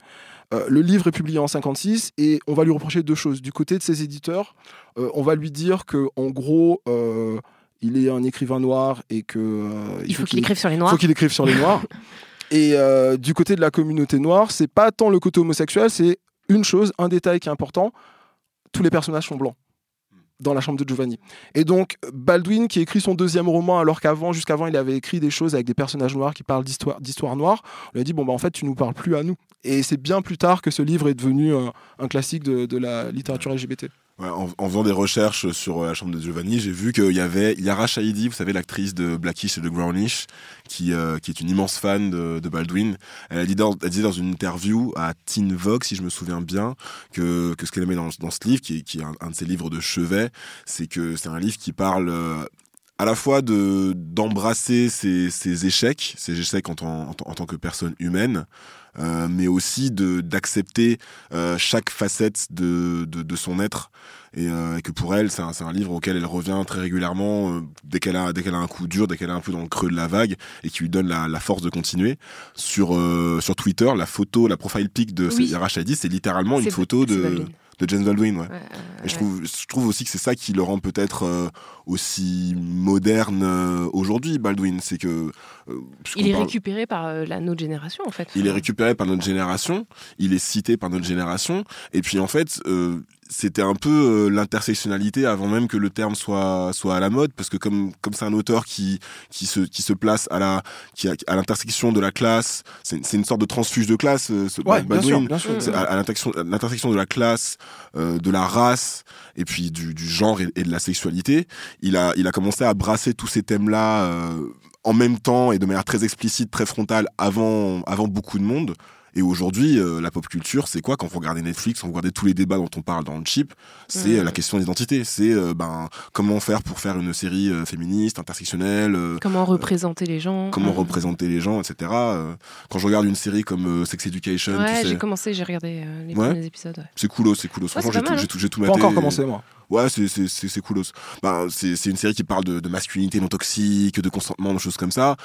Euh, le livre est publié en 56 et on va lui reprocher deux choses. Du côté de ses éditeurs, on va lui dire que en gros, il est un écrivain noir et que euh, Il faut qu'il écrive sur les noirs. faut qu'il écrive sur les noirs. *laughs* Et euh, du côté de la communauté noire, c'est pas tant le côté homosexuel, c'est une chose, un détail qui est important. Tous les personnages sont blancs dans la chambre de Giovanni. Et donc Baldwin qui écrit son deuxième roman alors qu'avant, jusqu'avant, il avait écrit des choses avec des personnages noirs qui parlent d'histoire, d'histoire noire. On lui a dit bon bah en fait tu nous parles plus à nous. Et c'est bien plus tard que ce livre est devenu un, un classique de la littérature LGBT. En, faisant des recherches sur euh, la chambre de Giovanni, j'ai vu qu'il y avait Yara Shahidi, vous savez, l'actrice de Blackish et de Brownish, qui, euh, qui est une immense fan de, Baldwin. Elle a dit dans, disait dans une interview à Teen Vogue, si je me souviens bien, que, que ce qu'elle aimait dans, dans ce livre, qui, qui est un, de ses livres de chevet, c'est que c'est un livre qui parle euh, à la fois de d'embrasser ses, ses échecs, ses échecs en tant que personne humaine, euh, mais aussi de d'accepter euh, chaque facette de, de, de son être et, euh, et que pour elle c'est un, c'est un livre auquel elle revient très régulièrement euh, dès qu'elle a dès qu'elle a un coup dur dès qu'elle est un peu dans le creux de la vague et qui lui donne la, la force de continuer sur euh, sur Twitter la photo la profile pic de Oui. Yara Shadi c'est littéralement une photo de. De James Baldwin ouais. Ouais, Et je trouve, je trouve aussi que c'est ça qui le rend peut-être euh, aussi moderne euh, aujourd'hui, Baldwin. C'est que. euh, Il est parle- récupéré par la notre génération en fait. il est récupéré par notre génération, il est cité par notre génération, et puis en fait, c'était un peu euh, l'intersectionnalité avant même que le terme soit soit à la mode, parce que comme comme c'est un auteur qui qui se qui se place à la qui a- à l'intersection de la classe, c'est c'est une sorte de transfuge de classe, euh, ce Ouais, bien sûr, bien sûr. À, à l'intersection l'intersection de la classe, euh, de la race, et puis du, du genre et, et de la sexualité. Il a il a commencé à brasser tous ces thèmes là. euh, en même temps et de manière très explicite, très frontale, avant, avant beaucoup de monde. Et aujourd'hui, euh, la pop culture, c'est quoi? Quand vous regardez Netflix, quand vous regardez tous les débats dont on parle dans le chip, c'est euh, la question d'identité. C'est euh, ben comment faire pour faire une série euh, féministe, intersectionnelle, euh, Comment représenter les gens comment Mm. représenter les gens, etc. Euh, quand je regarde une série comme euh, Sex Education, Ouais, tu sais, j'ai commencé, j'ai regardé euh, les Ouais. premiers épisodes. ouais. c'est coolos, c'est coolos. Franchement, c'est j'ai tout, j'ai hein. tout, j'ai tout Pas encore commencé, moi. Ouais, c'est c'est c'est c'est coolos. Ben c'est c'est une série qui parle de, de masculinité non toxique, de consentement, de choses comme ça.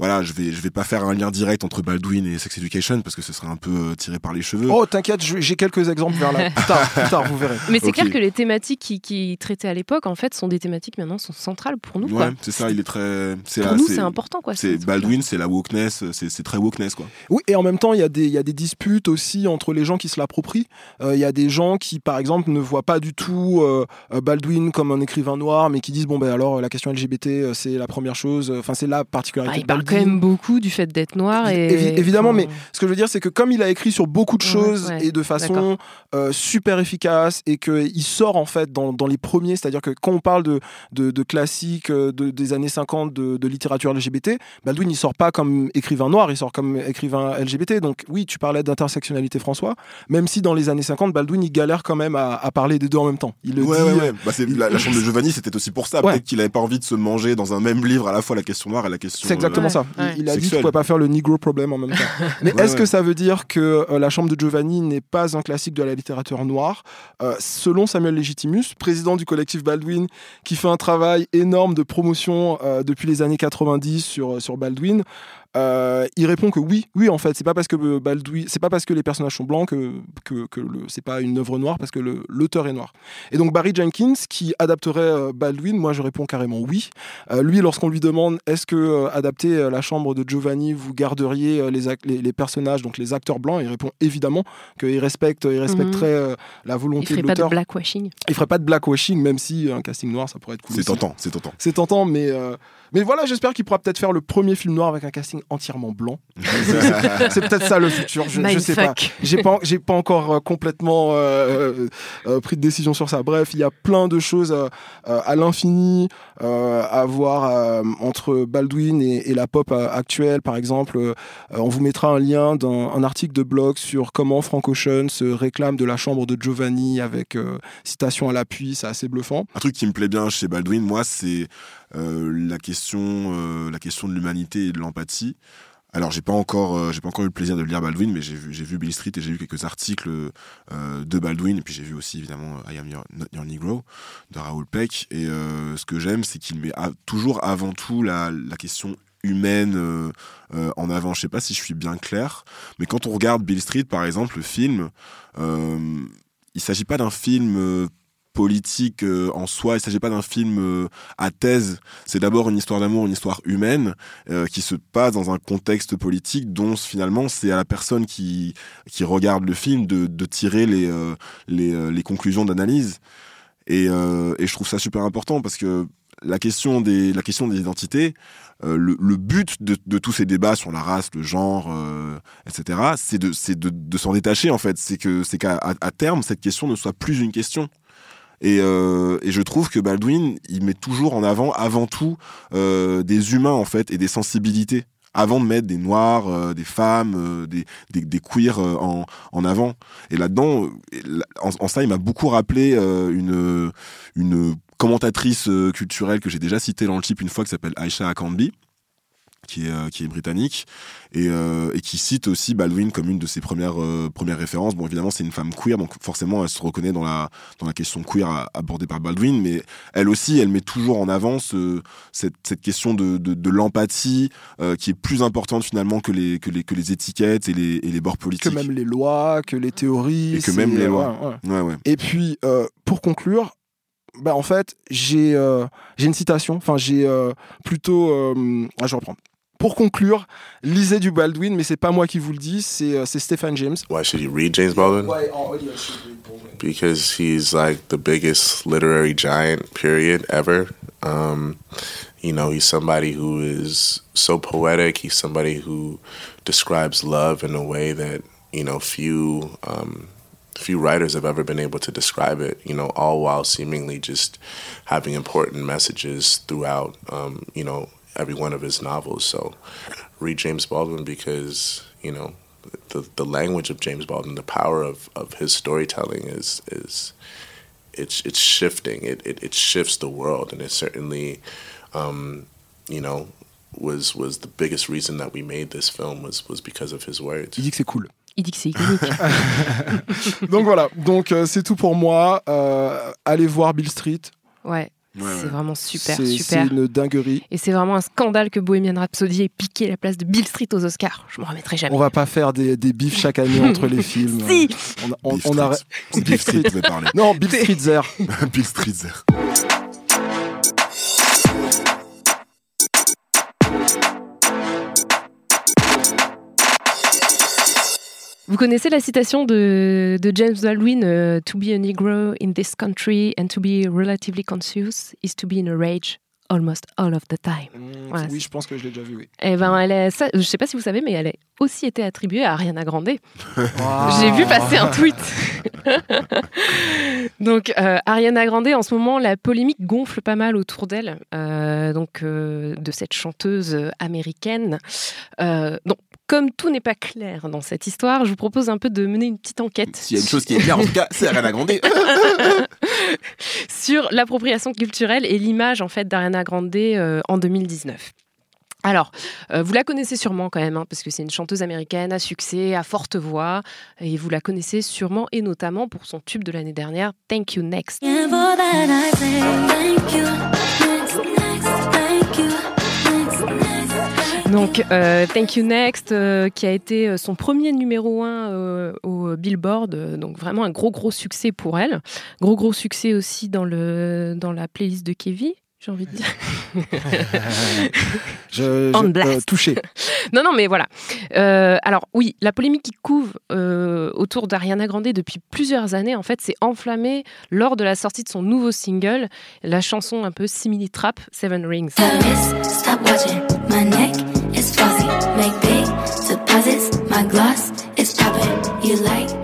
Voilà, je vais je vais pas faire un lien direct entre Baldwin et Sex Education parce que ce serait un peu euh, tiré par les cheveux. Oh, t'inquiète, j'ai quelques exemples vers là. Plus tard, plus tard, vous verrez. Mais c'est clair que les thématiques qui, qui traitaient à l'époque, en fait, sont des thématiques maintenant sont centrales pour nous. ouais, c'est ça. Il est très. Pour nous, c'est important, quoi, ces C'est. Baldwin, c'est la wokeness, c'est c'est très wokeness quoi. Oui, et en même temps, il y, a des- il y a des disputes aussi entre les gens qui se l'approprient. Euh, Il y a des gens qui, par exemple, ne voient pas du tout euh, Baldwin comme un écrivain noir, mais qui disent bon ben alors la question LGBT c'est la première chose. Enfin c'est la particularité. Ah, de quand même beaucoup du fait d'être noir. Et, Évi- évidemment, mais ce que je veux dire, c'est que comme il a écrit sur beaucoup de choses ouais, et de façon euh, super efficace et qu'il sort en fait dans, dans les premiers, c'est-à-dire que quand on parle de, de, de classiques euh, de- des années 50 de, de littérature LGBT, Baldwin il sort pas comme écrivain noir, il sort comme écrivain LGBT. Donc oui, tu parlais d'intersectionnalité François, même si dans les années 50, Baldwin il galère quand même à, à parler des deux en même temps. Il le Ouais, dit. ouais, euh, ouais. Bah, la, la chambre de Giovanni, c'était aussi pour ça. Ouais. Peut-être qu'il avait pas envie de se manger dans un même livre à la fois la question noire et la question. C'est exactement euh, ça. Il- ouais. Il, a dit qu'il Sexuel. pouvait pas faire le Negro Problem en même temps. *laughs* Mais Ouais, est-ce que ça veut dire que euh, La Chambre de Giovanni n'est pas un classique de la littérature noire? Euh, Selon Samuel Legitimus, président du collectif Baldwin, qui fait un travail énorme de promotion euh, depuis les années 90 sur, sur Baldwin, euh, il répond que oui, oui en fait, c'est pas parce que euh, Baldwin, c'est pas parce que les personnages sont blancs que que, que le, c'est pas une œuvre noire parce que le- l'auteur est noir. Et donc Barry Jenkins qui adapterait euh, Baldwin, moi je réponds carrément oui. Euh, lui, lorsqu'on lui demande est-ce que euh, adapter euh, la chambre de Giovanni, vous garderiez euh, les, ac- les, les personnages, donc les acteurs blancs, il répond évidemment qu'il respecte, il respecterait euh, la Il volonté ferait de pas de l'auteur. blackwashing. Il ferait pas de blackwashing, même si un casting noir, ça pourrait être cool. C'est aussi. tentant, c'est tentant. C'est tentant, mais, euh, mais voilà, j'espère qu'il pourra peut-être faire le premier film noir avec un casting entièrement blanc. C'est- peut-être ça le futur, je, je sais pas. J'ai pas, j'ai pas encore euh, complètement euh, euh, pris de décision sur ça. Bref, il y a plein de choses à l'infini euh, à voir euh, entre Baldwin et, et la pop euh, actuelle. Par exemple, euh, on vous mettra un lien d'un un article de blog sur comment Frank Ocean se réclame de la chambre de Giovanni avec euh, citation à l'appui. C'est assez bluffant. Un truc qui me plaît bien chez Baldwin, moi, c'est la question, euh, la question de l'humanité et de l'empathie. Alors, j'ai pas encore, euh, j'ai pas encore eu le plaisir de lire Baldwin, mais j'ai vu, j'ai vu Bill Street et j'ai vu quelques articles euh, de Baldwin, et puis j'ai vu aussi évidemment I Am Your, Not Your Negro de Raoul Peck. Et euh, ce que j'aime, c'est qu'il met toujours avant tout la, la question humaine euh, euh, en avant. Je sais pas si je suis bien clair, mais quand on regarde Bill Street, par exemple, le film, euh, il s'agit pas d'un film euh, politique euh, en soi. Il s'agit pas d'un film euh, à thèse. C'est d'abord une histoire d'amour, une histoire humaine euh, qui se passe dans un contexte politique dont finalement c'est à la personne qui qui regarde le film de, de tirer les les, les conclusions d'analyse. Et, et je trouve ça super important parce que la question des la question des identités, le, but de, de tous ces débats sur la race, le genre, etc., c'est de de, de s'en détacher en fait. C'est qu'à à- à terme cette question ne soit plus une question. Et, euh, et je trouve que Baldwin, il met toujours en avant, avant tout, euh, des humains en fait et des sensibilités, avant de mettre des noirs, euh, des femmes, euh, des, des, des queers euh, en, en avant. Et là-dedans, en, en ça, il m'a beaucoup rappelé euh, une, une commentatrice culturelle que j'ai déjà citée dans le chip une fois, qui s'appelle Aisha Akambi qui est, euh, qui est britannique et, euh, et qui cite aussi Baldwin comme une de ses premières, euh, premières références. Bon, évidemment, c'est une femme queer, donc forcément, elle se reconnaît dans la, dans la question queer abordée par Baldwin, mais elle aussi, elle met toujours en avant ce- cette, cette question de, de, de l'empathie euh, qui est plus importante finalement que les, que les, que les étiquettes et les, et les bords Que politiques. même les lois, que les théories. Et que même les lois. ouais, ouais. Et puis, pour conclure, bah, en fait, j'ai euh, j'ai une citation, enfin, j'ai euh, plutôt. euh, ah, je reprends. Pour conclure, lisez du Baldwin, mais c'est pas moi qui vous le dis, c'est euh, c'est Stephen James. Why should you read James Baldwin? Because he's like the biggest literary giant, period, ever. Um, you know, he's somebody who is so poetic. He's somebody who describes love in a way that you know few um, few writers have ever been able to describe it. You know, all while seemingly just having important messages throughout. Um, you know, every one of his novels. So, read James Baldwin because you know the the language of James Baldwin, the power of, of his storytelling is is it's it's shifting. It, it it shifts the world, and it certainly, um, you know, was was the biggest reason that we made this film was was because of his words. Il dit que c'est cool. Il dit que c'est. *laughs* Donc voilà, donc euh, c'est tout pour moi. Euh, allez voir Bill Street. Ouais. Ouais, c'est ouais. vraiment super, C'est- super. C'est une dinguerie. Et c'est vraiment un scandale que Bohemian Rhapsody ait piqué la place de Bill Street aux Oscars. Je m'en remettrai jamais. On va pas faire des, des bifs chaque année *laughs* entre les films. Si. On, a- on, Beef on Street. veux parler. Non, Bill Streetzer. *laughs* Bill Streetzer. Vous connaissez la citation de, de James Baldwin euh, To be a Negro in this country and to be relatively conscious is to be in a rage almost all of the time. Voilà. Oui, je pense que je l'ai déjà vu. Oui. Eh ben, elle est, ça, je sais pas si vous savez, mais elle a aussi été attribuée à Ariana Grande. *laughs* J'ai vu passer un tweet. *laughs* donc, euh, Ariana Grande, en ce moment, la polémique gonfle pas mal autour d'elle, euh, donc euh, de cette chanteuse américaine. Donc, comme tout n'est pas clair dans cette histoire, je vous propose un peu de mener une petite enquête S'il y a une chose qui est claire, en tout cas, c'est Ariana Grande. *laughs* sur l'appropriation culturelle et l'image en fait d'Ariana Grande euh, en 2019. Alors, euh, vous la connaissez sûrement quand même, hein, parce que c'est une chanteuse américaine à succès, à forte voix, et vous la connaissez sûrement et notamment pour son tube de l'année dernière, Thank You Next. Donc, euh, Thank You Next, euh, qui a été euh, son premier numéro 1 au Billboard, euh, donc vraiment un gros gros succès pour elle. Gros gros succès aussi dans, le, dans la playlist de Kevin, j'ai envie de dire. *laughs* Je, je- blast. euh, touché. *laughs* Non, non, mais voilà. Euh, alors oui, la polémique qui couvre euh, autour d'Ariana Grande depuis plusieurs années, en fait, s'est enflammée lors de la sortie de son nouveau single, la chanson un peu simili trap, Seven Rings. Stop watching. My neck is fuzzy. Make big deposits. My gloss is popping. You like?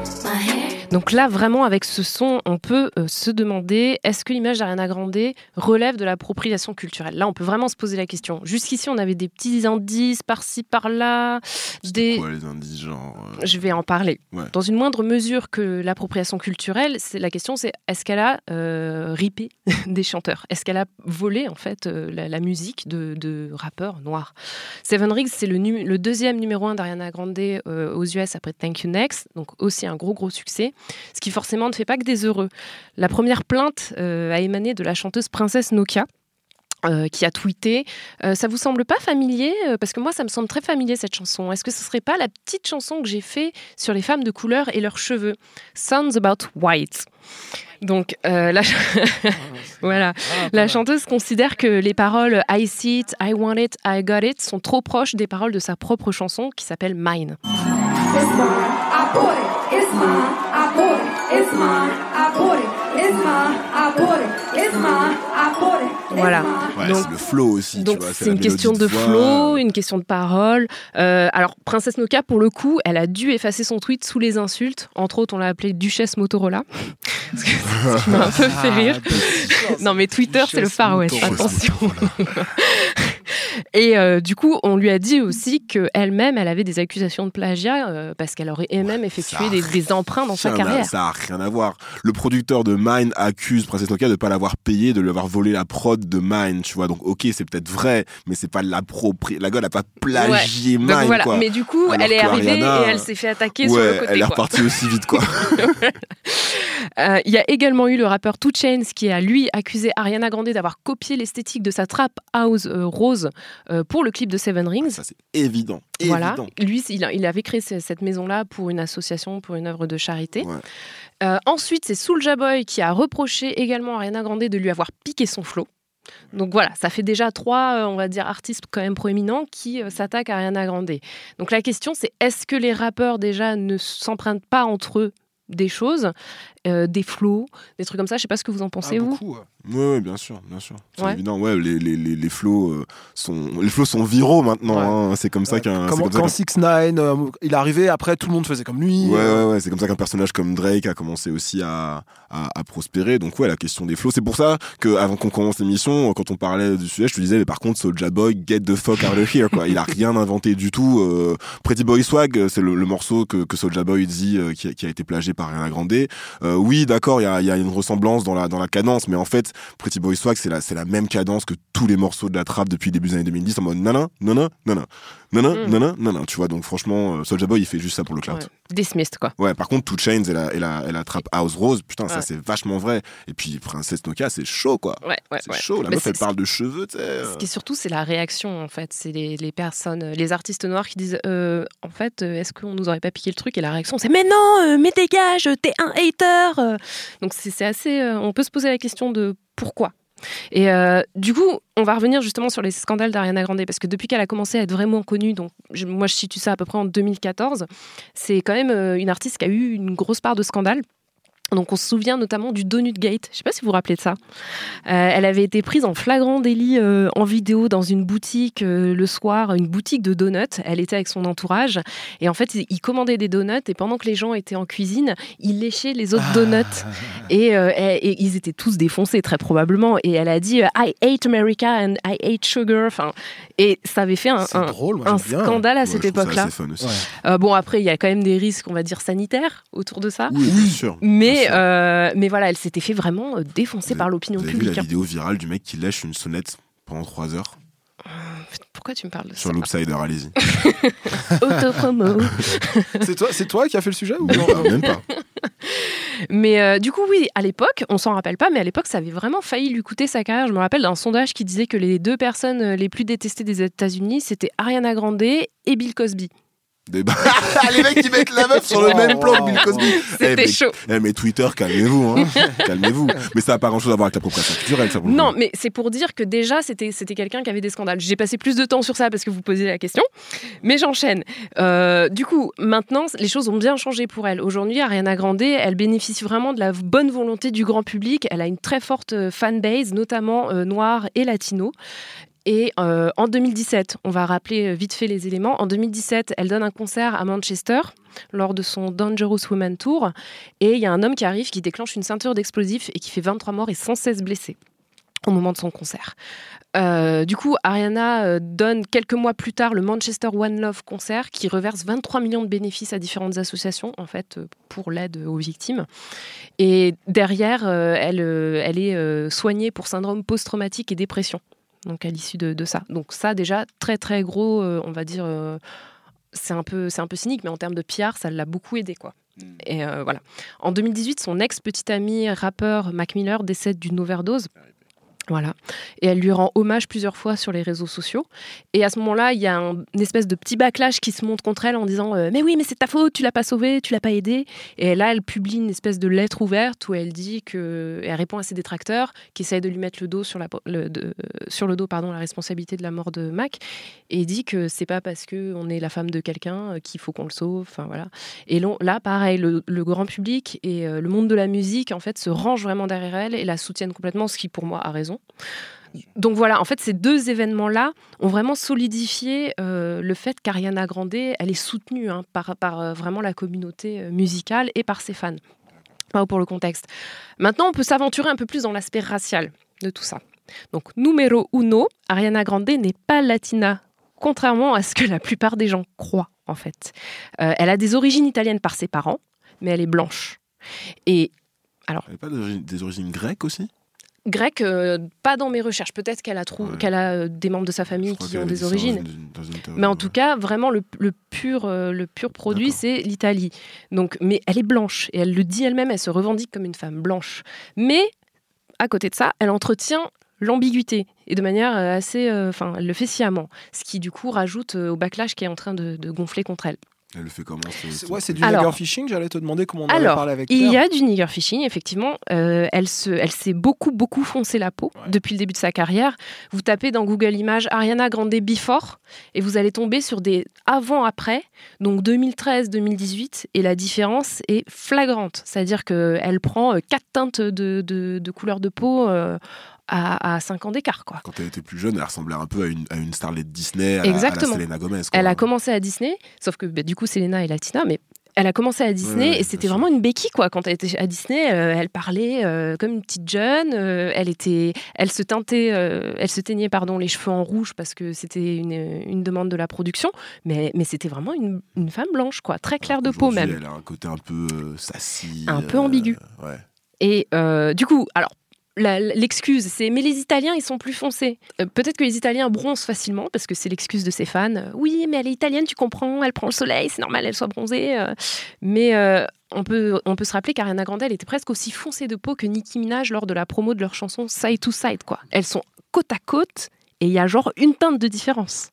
Donc là, vraiment, avec ce son, on peut euh, se demander est-ce que l'image d'Ariana Grande relève de l'appropriation culturelle? Là, on peut vraiment se poser la question. Jusqu'ici, on avait des petits indices par-ci, par-là, des. Quoi, les indices, genre. euh, Je vais en parler. Ouais. Dans une moindre mesure que l'appropriation culturelle, c'est la question, c'est est-ce qu'elle a euh, ripé *laughs* des chanteurs? Est-ce qu'elle a volé en fait la, la musique de, de rappeurs noirs? Seven Rings, c'est le, nu- le deuxième numéro un d'Ariana Grande aux US après Thank You Next, donc aussi un gros gros succès, ce qui forcément ne fait pas que des heureux. La première plainte euh, a émané de la chanteuse Princesse Nokia. euh, qui a tweeté euh, Ça vous semble pas familier Parce que moi, ça me semble très familier cette chanson. Est-ce que ce serait pas la petite chanson que j'ai fait sur les femmes de couleur et leurs cheveux Sounds about white. Donc, la, *laughs* voilà. la chanteuse considère que les paroles I see it, I want it, I got it sont trop proches des paroles de sa propre chanson qui s'appelle Mine. It's mine. I bought it. It's mine. I bought it. It's mine. I bought it. It's mine. I bought it. It's mine. I bought it. It's Voilà. Ouais, Donc- c'est le flow aussi, Donc tu vois. c'est une question de flow, une question de parole. Euh, alors Princesse Nokia, pour le coup, elle a dû effacer son tweet sous les insultes. Entre autres, on l'a appelée Duchesse Motorola. *laughs* Parce que c'est ce qui m'a un peu *laughs* fait rire. *laughs* non mais Twitter, c'est le Far West. Attention. Et euh, du coup, on lui a dit aussi qu'elle-même, elle avait des accusations de plagiat euh, parce qu'elle aurait elle-même effectué a des, des emprunts dans sa n'a- carrière. Ça a rien à voir. Le producteur de Mine accuse Princess Nokia de pas l'avoir payé, de lui avoir volé la prod de Mine, tu vois. Donc, ok, c'est peut-être vrai, mais c'est pas l'approprié. La gueule n'a pas plagié Ouais. Mine, Donc voilà. quoi. Mais du coup, Alors elle est arrivée Ariana, et elle s'est fait attaquer sur le côté. elle est repartie aussi vite, quoi. *laughs* *laughs* Euh, Il y a également eu le rappeur 2 Chainz qui a lui accusé Ariana Grande d'avoir copié l'esthétique de sa trap house euh, rose pour le clip de Seven Rings. Ça, c'est évident. Voilà. Évident. Lui, il, avait créé ce- cette maison-là pour une association, pour une œuvre de charité. Euh, ensuite, c'est Soulja Boy qui a reproché également à Ariana Grande de lui avoir piqué son flow. Donc voilà, ça fait déjà trois, euh, on va dire, artistes quand même proéminents qui euh, s'attaquent à Ariana Grande. Donc la question, c'est est-ce que les rappeurs déjà ne s'empruntent pas entre eux des choses, euh, des flows, des trucs comme ça Je sais pas ce que vous en pensez, vous Ouais, ouais, bien sûr, bien sûr. C'est Ouais. évident. Ouais, les, les, les, les flows euh, sont les flows sont viraux maintenant. hein. C'est comme ça qu'un. quand qu'un- 6 9 il est arrivé, après tout le monde faisait comme lui. Ouais, euh, ouais, ouais, c'est comme ça qu'un personnage comme Drake a commencé aussi à, à, à prospérer. Donc, ouais, la question des flows. C'est pour ça que avant qu'on commence l'émission, quand on parlait du sujet, je te disais, mais par contre, Soulja Boy, get the fuck out of here, quoi. Il a rien *laughs* inventé du tout. Euh, Pretty Boy Swag, c'est le, le morceau que, que Soulja Boy dit euh, qui, a, qui a été plagié par Ariana Grande. Euh, oui, d'accord, il y a, une ressemblance dans la, cadence, mais en fait, Pretty Boy Swag, c'est la, la même cadence que tous les morceaux de la trappe depuis le début des années 2010 en mode nana, nana, nana, nana, Mm. nana, nana. Tu vois, donc franchement, euh, Soulja Boy, il fait juste ça pour le clout. Dismissed, quoi. Ouais, par contre, Two Chains et la, et la, et la Trap House Rose, putain, ça c'est vachement vrai. Et puis Princesse Nokia, c'est chaud quoi. Ouais, ouais, c'est chaud. La meuf, elle parle de cheveux, tu sais. Ce qui est surtout, c'est la réaction, en fait. C'est les, les personnes, euh, les artistes noirs qui disent euh, En fait, euh, est-ce qu'on nous aurait pas piqué le truc? Et la réaction, c'est Mais non, euh, mais dégage, t'es un hater. Donc, c'est c'est assez. euh, on peut se poser la question de pourquoi et euh, du coup, on va revenir justement sur les scandales d'Ariana Grande, parce que depuis qu'elle a commencé à être vraiment connue, donc moi je situe ça à peu près en 2014, c'est quand même euh, une artiste qui a eu une grosse part de scandale. Donc on se souvient notamment du Donut Gate. Je sais pas si vous vous rappelez de ça. Euh, elle avait été prise en flagrant délit euh, en vidéo dans une boutique euh, le soir, une boutique de donuts. Elle était avec son entourage et en fait il commandait des donuts et pendant que les gens étaient en cuisine, il léchait les autres donuts et, euh, et- et ils étaient tous défoncés très probablement. Et elle a dit I hate America and I hate sugar. Enfin et ça avait fait un, un- drôle, moi, un j'aime bien. scandale à Ouais, cette époque-là. Ouais. Euh, bon après il y a quand même des risques on va dire sanitaires autour de ça. Oui, bien sûr. Mais, euh, mais voilà, elle s'était fait vraiment euh, défoncer par l'opinion Vous avez vu publique. la hein. vidéo virale du mec qui lèche une sonnette pendant 3 heures Pourquoi tu me parles de sur ça l'Oopsider Allez-y. *laughs* *laughs* Autopromo. C'est toi, c'est toi qui as fait le sujet ou non pas, même pas. *laughs* Mais euh, du coup, oui, à l'époque, on s'en rappelle pas, mais à l'époque, ça avait vraiment failli lui coûter sa carrière. Je me rappelle d'un sondage qui disait que les deux personnes euh, les plus détestées des États-Unis, c'était Ariana Grande et Bill Cosby. Des *laughs* les mecs qui mettent la meuf sur le même plan que Bill Cosby. C'était Eh, chaud. eh, mais Twitter, calmez-vous, hein. calmez-vous. Mais ça n'a pas grand-chose à voir avec l'appropriation culturelle, ça. Non, mais c'est pour dire que déjà, c'était c'était quelqu'un qui avait des scandales. J'ai passé plus de temps sur ça parce que vous posiez la question, mais j'enchaîne. Euh, du coup, maintenant, les choses ont bien changé pour elle. Aujourd'hui, Ariana Grande, elle bénéficie vraiment de la bonne volonté du grand public. Elle a une très forte euh, fanbase, notamment euh, noire et latino. Et euh, en 2017, on va rappeler euh, vite fait les éléments. En 2017, elle donne un concert à Manchester lors de son Dangerous Woman Tour. Et il y a un homme qui arrive qui déclenche une ceinture d'explosifs et qui fait 23 morts et 116 blessés au moment de son concert. Euh, du coup, Ariana donne quelques mois plus tard le Manchester One Love concert qui reverse 23 millions de bénéfices à différentes associations en fait pour l'aide aux victimes. Et derrière, elle, est soignée pour syndrome post-traumatique et dépression. Donc à l'issue de, de ça. Donc ça déjà très très gros, euh, on va dire. euh, c'est un peu c'est un peu cynique, mais en termes de PR, ça l'a beaucoup aidé quoi. Et euh, voilà. En 2018, son ex petit ami rappeur Mac Miller décède d'une overdose. Voilà. Et elle lui rend hommage plusieurs fois sur les réseaux sociaux. Et à ce moment-là, il y a un- une espèce de petit backlash qui se monte contre elle en disant euh, Mais oui, mais c'est ta faute, tu l'as pas sauvée, tu l'as pas aidée. Et là, elle publie une espèce de lettre ouverte où elle dit que. Elle répond à ses détracteurs qui essayent de lui mettre le dos sur, la, le, de- sur le dos pardon, la responsabilité de la mort de Mac. Et dit que c'est pas parce qu'on est la femme de quelqu'un euh, qu'il faut qu'on le sauve. Enfin, voilà. Et là, pareil, le, grand public et euh, le monde de la musique, en fait, se rangent vraiment derrière elle et la soutiennent complètement, ce qui, pour moi, a raison. Donc voilà, en fait, ces deux événements-là ont vraiment solidifié euh, le fait qu'Ariana Grande, elle est soutenue hein, par, euh, vraiment la communauté euh, musicale et par ses fans. Pas pour le contexte. Maintenant, on peut s'aventurer un peu plus dans l'aspect racial de tout ça. Donc, numéro uno, Ariana Grande n'est pas latina, contrairement à ce que la plupart des gens croient, en fait. Elle a des origines italiennes par ses parents, mais elle est blanche. Et alors, Elle n'a pas des origines grecques aussi? Grec, euh, pas dans mes recherches. Peut-être qu'elle a, trou- qu'elle a euh, des membres de sa famille qui ont des dans origines. une- dans une théorie, Mais en tout cas, vraiment, le, le pur, euh, le pur produit, c'est l'Italie. Donc, mais elle est blanche et elle le dit elle-même, elle se revendique comme une femme blanche. Mais à côté de ça, elle entretient l'ambiguïté et de manière assez, enfin, elle le fait sciemment, ce qui du coup rajoute au backlash qui est en train de, de gonfler contre elle. Elle le fait comment Ouais, c'est du Alors- nigger fishing. J'allais te demander comment on en parlé avec il y Claire. a du nigger fishing, effectivement. Euh, elle se, elle s'est beaucoup, beaucoup foncé la peau depuis le début de sa carrière. Vous tapez dans Google Images Ariana Grande Before et vous allez tomber sur des avant-après, donc 2013-2018, et la différence est flagrante. C'est-à-dire qu'elle prend euh, quatre teintes de, de, de couleur de peau euh, à, à 5 ans d'écart, quoi. Quand elle était plus jeune, elle ressemblait un peu à une, à une starlette Disney, à, la- à Exactement. la Selena Gomez. quoi. Elle a commencé à Disney, sauf que bah, du coup, Selena est latina, mais elle a commencé à Disney Ouais, et c'était vraiment une béquille quoi. Quand elle était à Disney, euh, elle parlait euh, comme une petite jeune. euh, elle était, elle se teintait, elle se teignait pardon les cheveux en rouge parce que c'était une, une demande de la production. Mais, mais c'était vraiment une, une femme blanche quoi, très claire de peau même. Elle a un côté un peu sassy. Un peu ambigu. Ouais. Et du coup, alors. L'excuse, c'est mais les Italiens, ils sont plus foncés. Euh, Peut-être que les Italiens bronzent facilement parce que c'est l'excuse de ses fans. Euh, oui, mais elle est italienne, tu comprends, elle prend le soleil, c'est normal, elle soit bronzée. euh. Mais on, peut, on peut se rappeler qu'Ariana Grande, elle était presque aussi foncée de peau que Nicki Minaj lors de la promo de leur chanson Side to Side. Quoi. Elles sont côte à côte et il y a genre une teinte de différence.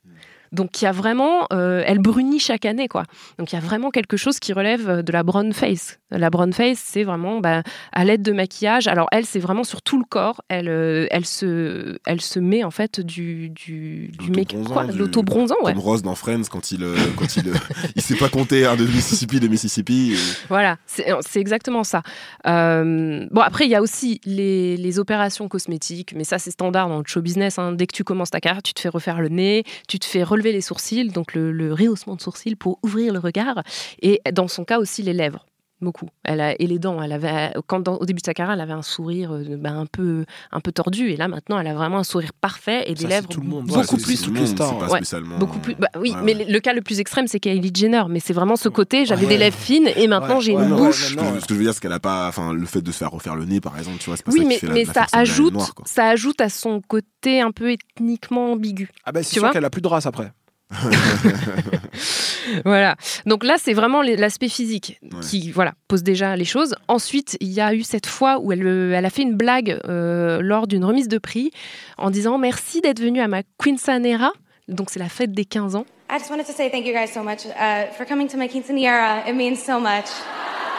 Donc il y a vraiment, euh, elle brunit chaque année quoi. Donc il y a vraiment quelque chose qui relève de la brown face. La brown face, c'est vraiment bah, à l'aide de maquillage. Alors elle, c'est vraiment sur tout le corps. Elle, euh, elle se, elle se met en fait du du, du make- Bronzant, quoi, du- l'auto-bronzant, ouais. Comme Ross dans Friends quand il, euh, quand il, euh, *laughs* il sait pas compter un de Mississippi de Mississippi. et- Voilà, c'est c'est exactement ça. Euh, bon, après, il y a aussi les, les opérations cosmétiques, mais ça, c'est standard dans le show business. hein. Dès que tu commences ta carrière, tu te fais refaire le nez, tu te fais relever les sourcils, donc le, rehaussement de sourcils pour ouvrir le regard, et dans son cas aussi les lèvres. Beaucoup. Elle a, et les dents. Elle avait, quand dans- au début de sa carrière, elle avait un sourire euh, ben, un, peu, un peu tordu. Et là, maintenant, elle a vraiment un sourire parfait et des Ça, lèvres tout le monde. beaucoup Ouais, c'est- plus. c'est toutes les stars, pas Ouais, spécialement, beaucoup plus. bah oui, ouais, mais le cas le plus extrême, c'est Kylie Jenner. Mais c'est vraiment ce côté. J'avais des lèvres fines et maintenant j'ai Ouais, une non, bouche. Ce que, ce que je veux dire, c'est qu'elle a pas. Enfin, le fait de se faire refaire le nez, par exemple, tu vois, c'est pas Oui, ça mais, qui fait la- mais la ça la ajoute, noire, ça ajoute à son côté un peu ethniquement ambigu. Ah bah c'est Tu sûr vois? qu'elle a plus de race après. *laughs* Voilà. Donc là, c'est vraiment l'aspect physique qui voilà, pose déjà les choses. Ensuite, il y a eu cette fois où elle, euh, elle a fait une blague euh, lors d'une remise de prix en disant merci d'être venu à ma quinceanera. Donc c'est la fête des 15 ans. I just wanted to say thank you guys so much uh, for coming to my quinceanera. It means so much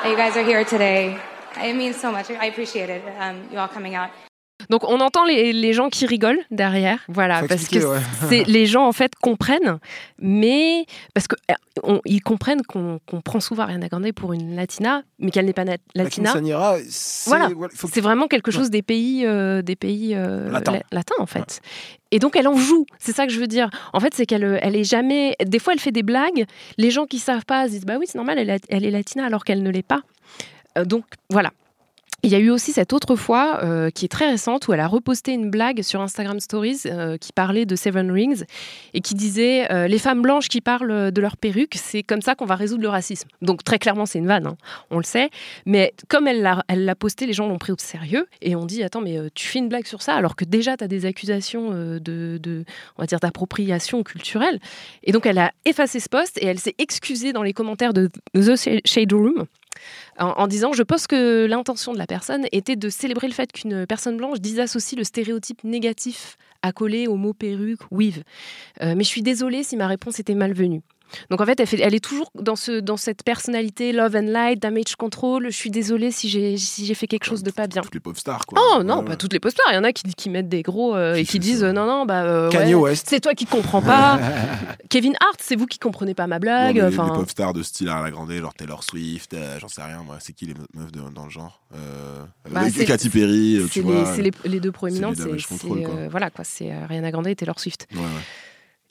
that you guys are here today. It means so much. I appreciate it. Um, you all coming out. Donc on entend les, les gens qui rigolent derrière, voilà, Faut parce que ouais. *laughs* les gens en fait comprennent, mais parce que euh, on- ils comprennent qu'on prend souvent Ariana Grande pour une latina, mais qu'elle n'est pas na- La latina. quinceañera, c'est Voilà, que- vraiment quelque chose des pays, euh, des pays euh, Latins. la- en fait. Et donc elle en joue, c'est ça que je veux dire. En fait, c'est qu'elle elle est jamais. Des fois, elle fait des blagues. Les gens qui savent pas se disent bah oui, c'est normal, elle, est- elle est latina alors qu'elle ne l'est pas. Euh, donc voilà. Il y a eu aussi cette autre fois euh, qui est très récente où elle a reposté une blague sur Instagram Stories euh, qui parlait de Seven Rings et qui disait euh, les femmes blanches qui parlent de leur perruque, c'est comme ça qu'on va résoudre le racisme. Donc très clairement c'est une vanne, hein, on le sait. Mais comme elle l'a posté, les gens l'ont pris au sérieux et ont dit attends mais tu fais une blague sur ça alors que déjà tu as des accusations de, on va dire d'appropriation culturelle. Et donc elle a effacé ce post et elle s'est excusée dans les commentaires de The Shade Room en, disant je pense que l'intention de la personne était de célébrer le fait qu'une personne blanche disassocie le stéréotype négatif accolé au mot perruque, weave. Euh, mais je suis désolée si ma réponse était malvenue. Donc en fait, elle, fait- elle est toujours dans, ce, dans cette personnalité love and light, damage control. Je suis désolée si j'ai si fait quelque chose de pas bien. Toutes les pop stars, quoi. Oh non, pas toutes les posters. Il y en a qui, qui mettent des gros euh, et qui disent euh, non, non, bah euh, Kanye ouais, West. c'est toi qui comprends pas. *laughs* Kevin Hart, c'est vous qui comprenez pas ma Non, blague. mais les, les pop stars de style à la grande, genre Taylor Swift, euh, j'en sais rien, moi, c'est qui les me- meufs de- dans le genre euh, Bah, Katy Perry, tu les, vois. c'est les, les deux proéminentes, c'est voilà quoi, c'est Ariana Grande et Taylor Swift. Ouais, ouais.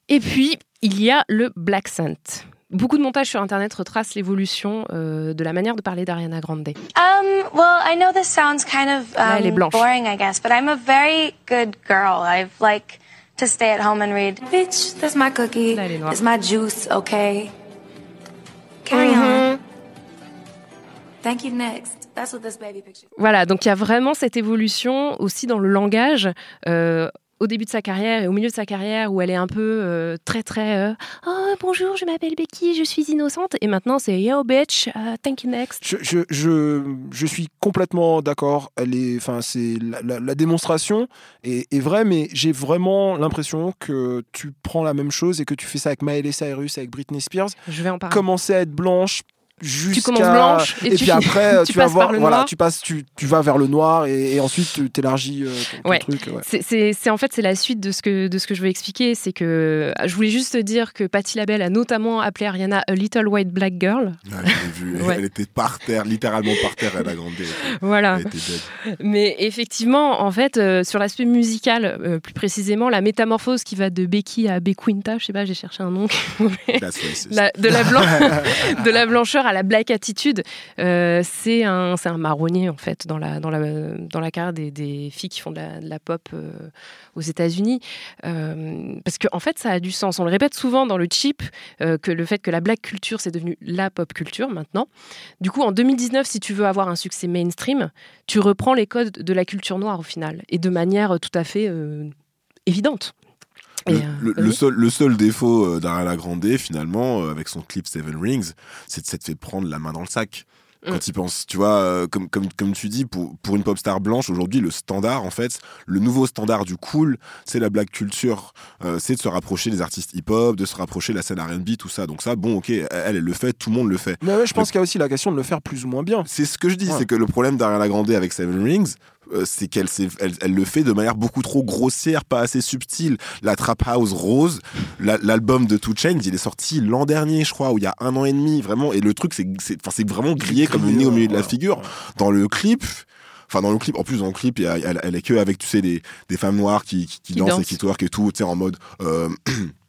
Et puis il y a le Black Scent. beaucoup de montages sur Internet retracent l'évolution euh, de la manière de parler d'Ariana Grande. Um, well, I know this sounds kind of Là, elle est um, blanche. boring, I guess, but I'm a very good girl. I've like to stay at home and read. Bitch, that's my cookie. It's my juice, okay? Carry on. Thank you. Next. That's what this baby picture. Voilà, donc il y a vraiment cette évolution aussi dans le langage. euh, au début de sa carrière et au milieu de sa carrière où elle est un peu euh, très très euh, oh bonjour je m'appelle Becky je suis innocente et maintenant c'est yo bitch uh, thank you next Je, je, je, je suis complètement d'accord. Elle est, enfin, c'est la, la- la démonstration est, est vraie, mais j'ai vraiment l'impression que tu prends la même chose et que tu fais ça avec Miley Cyrus, avec Britney Spears. je vais en parler Commencer à être blanche. Jusqu'à... commences blanche et et, tu puis après *laughs* tu tu, vas voir voilà noir. tu passes tu, tu vas vers le noir et, et ensuite tu t'élargis euh, ton, truc ouais. C'est- en fait c'est la suite de ce que de ce que je veux expliquer, c'est que je voulais juste dire que Patti LaBelle a notamment appelé Ariana a little white black girl. Ouais, vu. Ouais. Elle était par terre, littéralement par terre, elle a grandi. Voilà. Elle était dead. Mais effectivement, en fait, euh, sur l'aspect musical, euh, plus précisément, la métamorphose qui va de Becky à Bequinta, je sais pas, j'ai cherché un nom. *laughs* La- de, la blan- *laughs* de la blancheur à la black attitude, euh, c'est un, un marronnier en fait dans la, dans la, dans la carrière des, filles qui font de la, pop euh, aux États-Unis. Euh, parce qu'en en fait, ça a du sens. On le répète souvent dans le chip que le fait que la black culture, c'est devenu la pop culture maintenant. Du coup, en 2019, si tu veux avoir un succès mainstream, tu reprends les codes de la culture noire au final et de manière tout à fait évidente. Le, euh, le- le vas-y. seul, le seul défaut euh, d'Ariana Grande, finalement, euh, avec son clip Seven Rings, c'est de s'être fait prendre la main dans le sac. Quand Mm. il pense, tu vois, comme, comme, comme tu dis, pour, pour une pop star blanche, aujourd'hui, le standard, en fait, le nouveau standard du cool, c'est la black culture. Euh, c'est de se rapprocher des artistes hip-hop, de se rapprocher de la scène RB, tout ça. Donc, ça, bon, ok, elle, elle le fait, tout le monde le fait. mais ouais, je pense qu'il y a aussi la question de le faire plus ou moins bien C'est ce que je dis, Ouais. c'est que le problème d'Ariana Grande avec Seven Rings, euh, c'est qu'elle elle, elle le fait de manière beaucoup trop grossière, pas assez subtile. La Trap House Rose, la- l'album de Two Chainz, il est sorti l'an dernier, je crois, ou il y a un an et demi, vraiment. Et le truc, c'est c'est- enfin, c'est vraiment grillé comme une nez au milieu de la figure. Dans le clip. Enfin, dans le clip, en plus, dans le clip, elle, elle est que avec, tu sais, des, des femmes noires qui, qui, qui Qui dansent, et qui twerk et tout, tu sais, en mode, euh, *clears throat*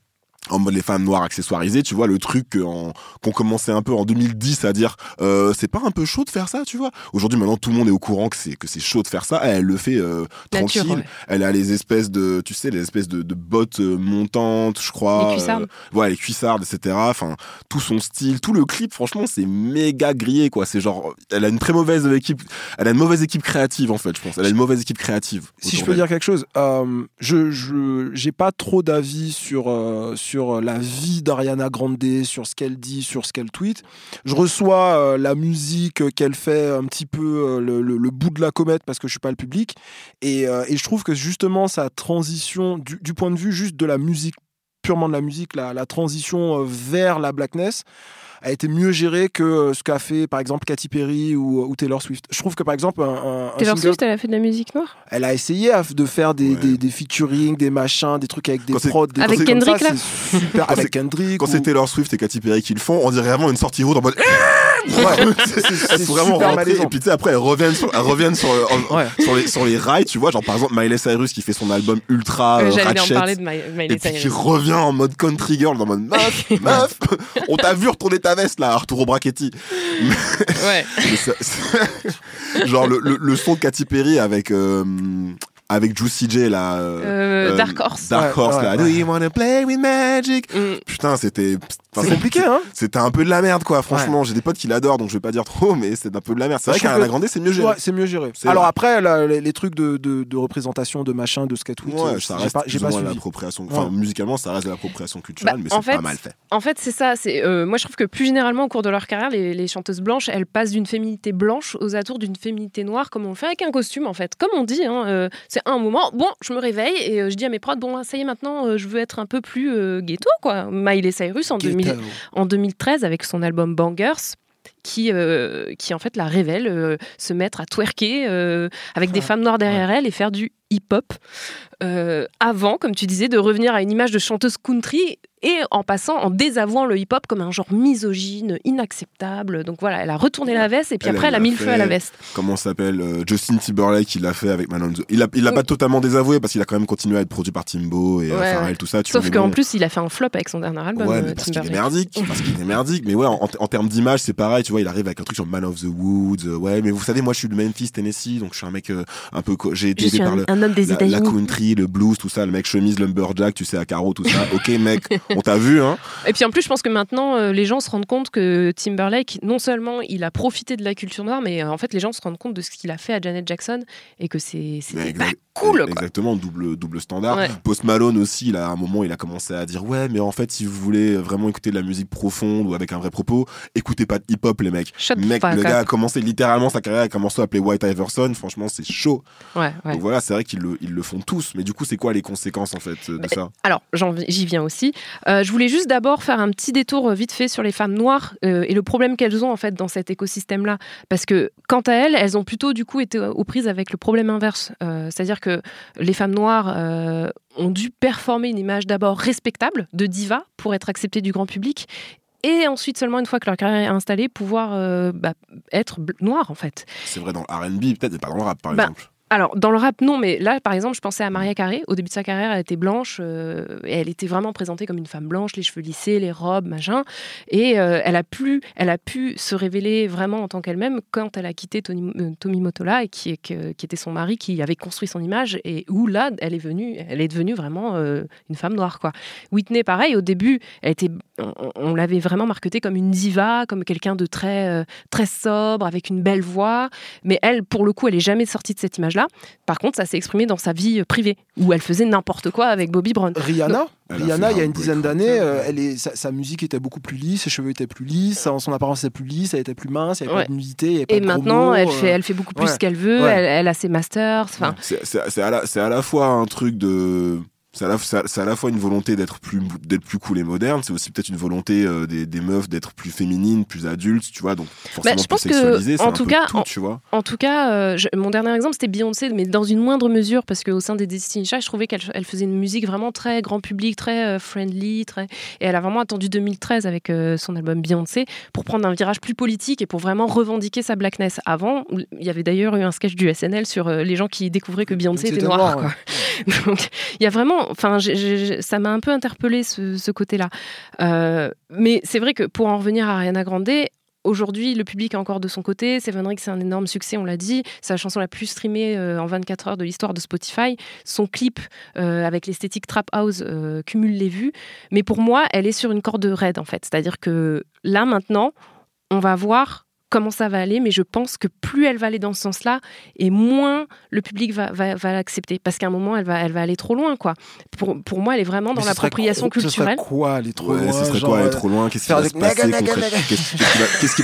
en mode les femmes noires accessoirisées, tu vois, le truc qu'on commençait un peu en 2010 à dire, euh, c'est pas un peu chaud de faire ça, tu vois? Aujourd'hui, maintenant, tout le monde est au courant que c'est que c'est chaud de faire ça. Elle, elle le fait euh, Nature, tranquille. ouais. Elle a les espèces de, tu sais, les espèces de, de bottes euh, montantes, je crois. Les cuissardes. Euh, ouais, les cuissardes, etc. Enfin, tout son style, tout le clip, franchement, c'est méga grillé, quoi. C'est genre, elle a une très mauvaise équipe, elle a une mauvaise équipe créative, en fait, je pense. Elle a une mauvaise équipe créative. Si je peux dire quelque chose, euh, je je j'ai pas trop d'avis sur euh, sur la vie d'Ariana Grande, sur ce qu'elle dit, sur ce qu'elle tweet. Je reçois euh, la musique qu'elle fait un petit peu euh, le, bout de la comète parce que je suis pas le public et, euh, je trouve que justement sa transition du, point de vue juste de la musique purement de la musique, la, transition euh, vers la blackness a été mieux gérée que euh, ce qu'a fait par exemple Katy Perry ou, ou Taylor Swift. Je trouve que par exemple un, un- un Taylor single- Swift, elle a fait de la musique noire? Elle a essayé de faire des, des, des featuring, des machins, des trucs avec des prods, des Avec trucs comme Kendrick, ça, là? c'est super Quand avec Kendrick. Quand ou- c'est Taylor Swift et Katy Perry qui le font, on dirait vraiment une sortie route en mode. Ouais, *laughs* c'est- elles c'est sont vraiment malaisant. et puis tu sais après elles reviennent sur, elles reviennent sur, en- sur les sur les rails tu vois genre par exemple Miley Cyrus qui fait son album ultra Euh, euh, J'allais en parler de My- Miley et puis qui Cyrus. revient en mode country girl en mode *laughs* meuf meuf on t'a vu retourner ta veste là Arturo Brachetti *laughs* Ouais. Ça- genre le, le, le son de Katy Perry avec euh, avec Juicy J là Euh, Dark Horse. Dark Ouais, Horse ouais, là ouais. Do you wanna play with magic? Mm. putain c'était enfin, C'est compliqué, hein c'était un peu de la merde quoi franchement j'ai des potes qui l'adorent donc je vais pas dire trop mais c'est un peu de la merde c'est vrai Je trouve qu'Ariana que- Grande c'est mieux géré Ouais, c'est mieux géré. Alors vrai. après, là, les, les trucs de, de, de représentation, de machin, de skate-tweet, Ouais, euh, ça reste pas, j'ai pas l'appropriation. Enfin, Ouais. musicalement, ça reste de l'appropriation culturelle, Bah, mais c'est pas mal fait. En fait, c'est ça. C'est euh, moi, je trouve que plus généralement au cours de leur carrière, les, les chanteuses blanches, elles passent d'une féminité blanche aux atours d'une féminité noire, comme on le fait avec un costume, en fait. Comme on dit, hein, euh, c'est un moment. Bon, je me réveille et euh, je dis à mes prods, bon, ça y est, maintenant, euh, je veux être un peu plus euh, ghetto, quoi. Miley Cyrus en, 2000 en 2013 avec son album Bangers. Qui, euh, qui en fait la révèle euh, se mettre à twerker euh, avec des femmes noires derrière elle et faire du hip-hop. Avant, comme tu disais, de revenir à une image de chanteuse country et en passant, en désavouant le hip-hop comme un genre misogyne, inacceptable. Donc voilà, elle a retourné la veste et puis après elle a mis le feu à la veste. Comment s'appelle euh, Justin Timberlake, il l'a fait avec Manon. Il a, il l'a Mm. pas totalement désavoué parce qu'il a quand même continué à être produit par Timbo et Ouais, Pharrell, tout ça. Tu Sauf qu'en bon. plus, il a fait un flop avec son dernier album. Ouais, euh, mais parce qu'il est merdique, parce qu'il est merdique. Mais ouais, en, en termes d'image, c'est pareil, tu vois, il arrive avec un truc sur Man of the Woods. euh, ouais, mais vous savez, moi, je suis de Memphis, Tennessee, donc je suis un mec euh, un peu, j'ai été élevé par un- le, un homme des la, la country, le blues, tout ça, le mec chemise, lumberjack, tu sais, à carreaux, tout ça. *laughs* Ok, mec, on t'a vu, hein. Et puis en plus, je pense que maintenant, euh, les gens se rendent compte que Timberlake, non seulement il a profité de la culture noire, mais euh, en fait, les gens se rendent compte de ce qu'il a fait à Janet Jackson et que c'est exact- cool. Quoi. Exactement, double, double standard. Ouais. Post Malone aussi, il a, à un moment, il a commencé à dire Ouais, mais en fait, si vous voulez vraiment écouter de la musique profonde ou avec un vrai propos, écoutez pas de hip hop, les mecs. Shut Mec, le gars a commencé littéralement sa carrière, a commencé à appeler White Iverson. Franchement, c'est chaud. Ouais, ouais. Donc voilà, c'est vrai qu'ils le, ils le font tous. Mais du coup, c'est quoi les conséquences en fait de ça? Alors, j'y viens aussi. Euh, je voulais juste d'abord faire un petit détour euh, vite fait sur les femmes noires euh, et le problème qu'elles ont en fait dans cet écosystème-là. Parce que quant à elles, elles ont plutôt du coup été aux prises avec le problème inverse. Euh, C'est-à-dire que les femmes noires euh, ont dû performer une image d'abord respectable de diva pour être acceptées du grand public. Et ensuite, seulement une fois que leur carrière est installée, pouvoir euh, bah, être noire en fait. C'est vrai dans le RB, peut-être, mais pas dans le rap par Bah, exemple. Alors, dans le rap, non, mais là, par exemple, je pensais à Maria Carré. Au début de sa carrière, elle était blanche euh, et elle était vraiment présentée comme une femme blanche, les cheveux lissés, les robes, machin. Et euh, elle, a pu, elle a pu se révéler vraiment en tant qu'elle-même quand elle a quitté Tony, euh, Tommy Motola, qui, qui était son mari, qui avait construit son image, et où là, elle est, venue, elle est devenue vraiment une femme noire. Quoi. Whitney, pareil, au début, elle était, on, l'avait vraiment marketée comme une diva, comme quelqu'un de très, très sobre, avec une belle voix. Mais elle, pour le coup, elle est jamais sortie de cette Par contre, ça s'est exprimé dans sa vie euh, privée, où elle faisait n'importe quoi avec Bobby Brown. Rihanna, Elle Rihanna, il y a un une dizaine d'années, euh, elle est, sa, sa musique était beaucoup plus lisse, ses cheveux étaient plus lisses, son apparence était plus lisse, elle était plus mince, il n'y avait Ouais. pas de nudité, il y avait pas Et de maintenant, elle euh, fait, elle fait beaucoup plus ouais. ce qu'elle veut. Ouais. Elle, elle a ses masters. À, c'est à la fois un truc de. C'est à, la- c'est à- c'est à la fois une volonté d'être plus, d'être plus cool et moderne, c'est aussi peut-être une volonté euh, des, des meufs d'être plus féminines, plus adultes, tu vois, donc forcément Bah, je pense plus sexualisées, que, c'est en un tout peu cas, tout, tu vois. En tout cas, euh, je- mon dernier exemple, c'était Beyoncé, mais dans une moindre mesure, parce qu'au sein des Destiny Child, je trouvais qu'elle elle faisait une musique vraiment très grand public, très euh, friendly, très... et elle a vraiment attendu 2013 avec euh, son album Beyoncé pour prendre un virage plus politique et pour vraiment revendiquer sa blackness. Avant, il y avait d'ailleurs eu un sketch du SNL sur euh, les gens qui découvraient que Beyoncé était C'était noire. noir, quoi. *laughs* Donc, il y a vraiment, enfin, ça m'a un peu interpellé ce, côté-là. Euh, mais c'est vrai que pour en revenir à Ariana Grande, Aujourd'hui, le public est encore de son côté. Seven Rings, c'est un énorme succès, on l'a dit. C'est la chanson la plus streamée euh, en 24 heures de l'histoire de Spotify. Son clip euh, avec l'esthétique Trap House cumule les vues. Mais pour moi, elle est sur une corde raide, en fait. C'est-à-dire que là, maintenant, on va voir comment ça va aller, mais je pense que plus elle va aller dans ce sens-là, et moins le public va, va, va l'accepter. Parce qu'à un moment, elle va, elle va aller trop loin, quoi. Pour, pour moi, elle est vraiment dans ce l'appropriation ce culturelle. quoi, aller trop Ouais, loin ce serait genre, quoi aller euh, trop loin? Qu'est-ce qui va se passer. Qu'est-ce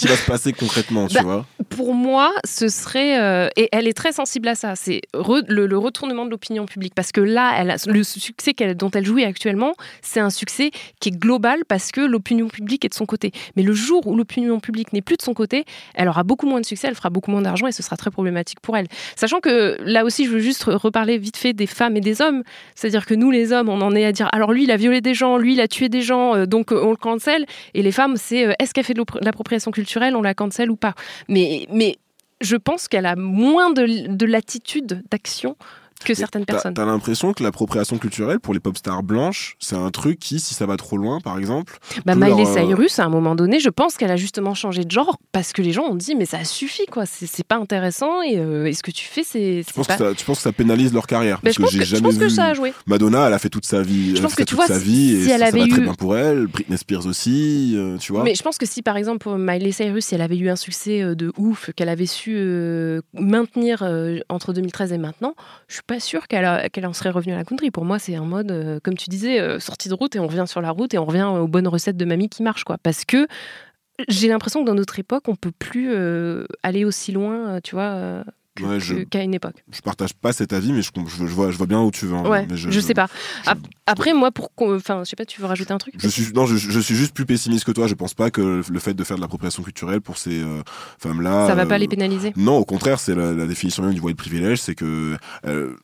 qui va, se- passer concrètement, tu Bah, vois? Pour moi, ce serait. euh, et elle est très sensible à ça. C'est re- le, le retournement de l'opinion publique. Parce que là, elle a- le succès qu'elle- dont elle jouit actuellement, c'est un succès qui est global parce que l'opinion publique est de son côté. Mais le jour où l'opinion publique n'est plus de son côté, elle aura beaucoup moins de succès, elle fera beaucoup moins d'argent et ce sera très problématique pour elle. Sachant que là aussi, je veux juste re- reparler vite fait des femmes et des hommes. C'est-à-dire que nous, les hommes, on en est à dire alors lui, il a violé des gens, lui, il a tué des gens, euh, donc euh, on le cancel. Et les femmes, c'est euh, est-ce qu'elle fait de l'appro- de l'appropriation culturelle, on la cancel ou pas? Mais, mais je pense qu'elle a moins de, de latitude d'action que certaines personnes. T'as l'impression que l'appropriation culturelle pour les pop stars blanches, c'est un truc qui, si ça va trop loin, par exemple. Bah, Miley leur, euh, Cyrus, à un moment donné, je pense qu'elle a justement changé de genre parce que les gens ont dit mais ça suffit quoi, c'est pas intéressant et, euh, et ce que tu fais c'est Tu penses, pas. que ça, tu penses que ça pénalise leur carrière? Mais Parce je pense j'ai que- je jamais que vu. ça a joué. Madonna, elle a fait toute sa vie, a pense que tu toute vois, sa si- vie et elle ça, ça va avait très bien pour elle. Britney Spears aussi, euh, tu vois. Mais je pense que si par exemple Miley Cyrus, si elle avait eu un succès de ouf, qu'elle avait su euh, maintenir entre 2013 et maintenant, je suis pas sûre qu'elle en serait revenue à la country. Pour moi, c'est un mode, euh, comme tu disais, euh, sortie de route et on revient sur la route et on revient aux bonnes recettes de mamie qui marchent, quoi. Parce que j'ai l'impression que dans notre époque, on peut plus euh, aller aussi loin, euh, tu vois, que- Ouais, je- qu'à une époque. Je partage pas cet avis, mais je, je, je vois, je vois bien où tu veux. en Ouais, mais je, sais pas. Ap- Après, moi, pour enfin, je sais pas, tu veux rajouter un truc? Je suis, non, je, je suis juste plus pessimiste que toi. Je pense pas que le fait de faire de l'appropriation culturelle pour ces euh, femmes-là. Ça va pas euh, les pénaliser? Non, au contraire, c'est la, la définition même du white privilege, c'est que euh,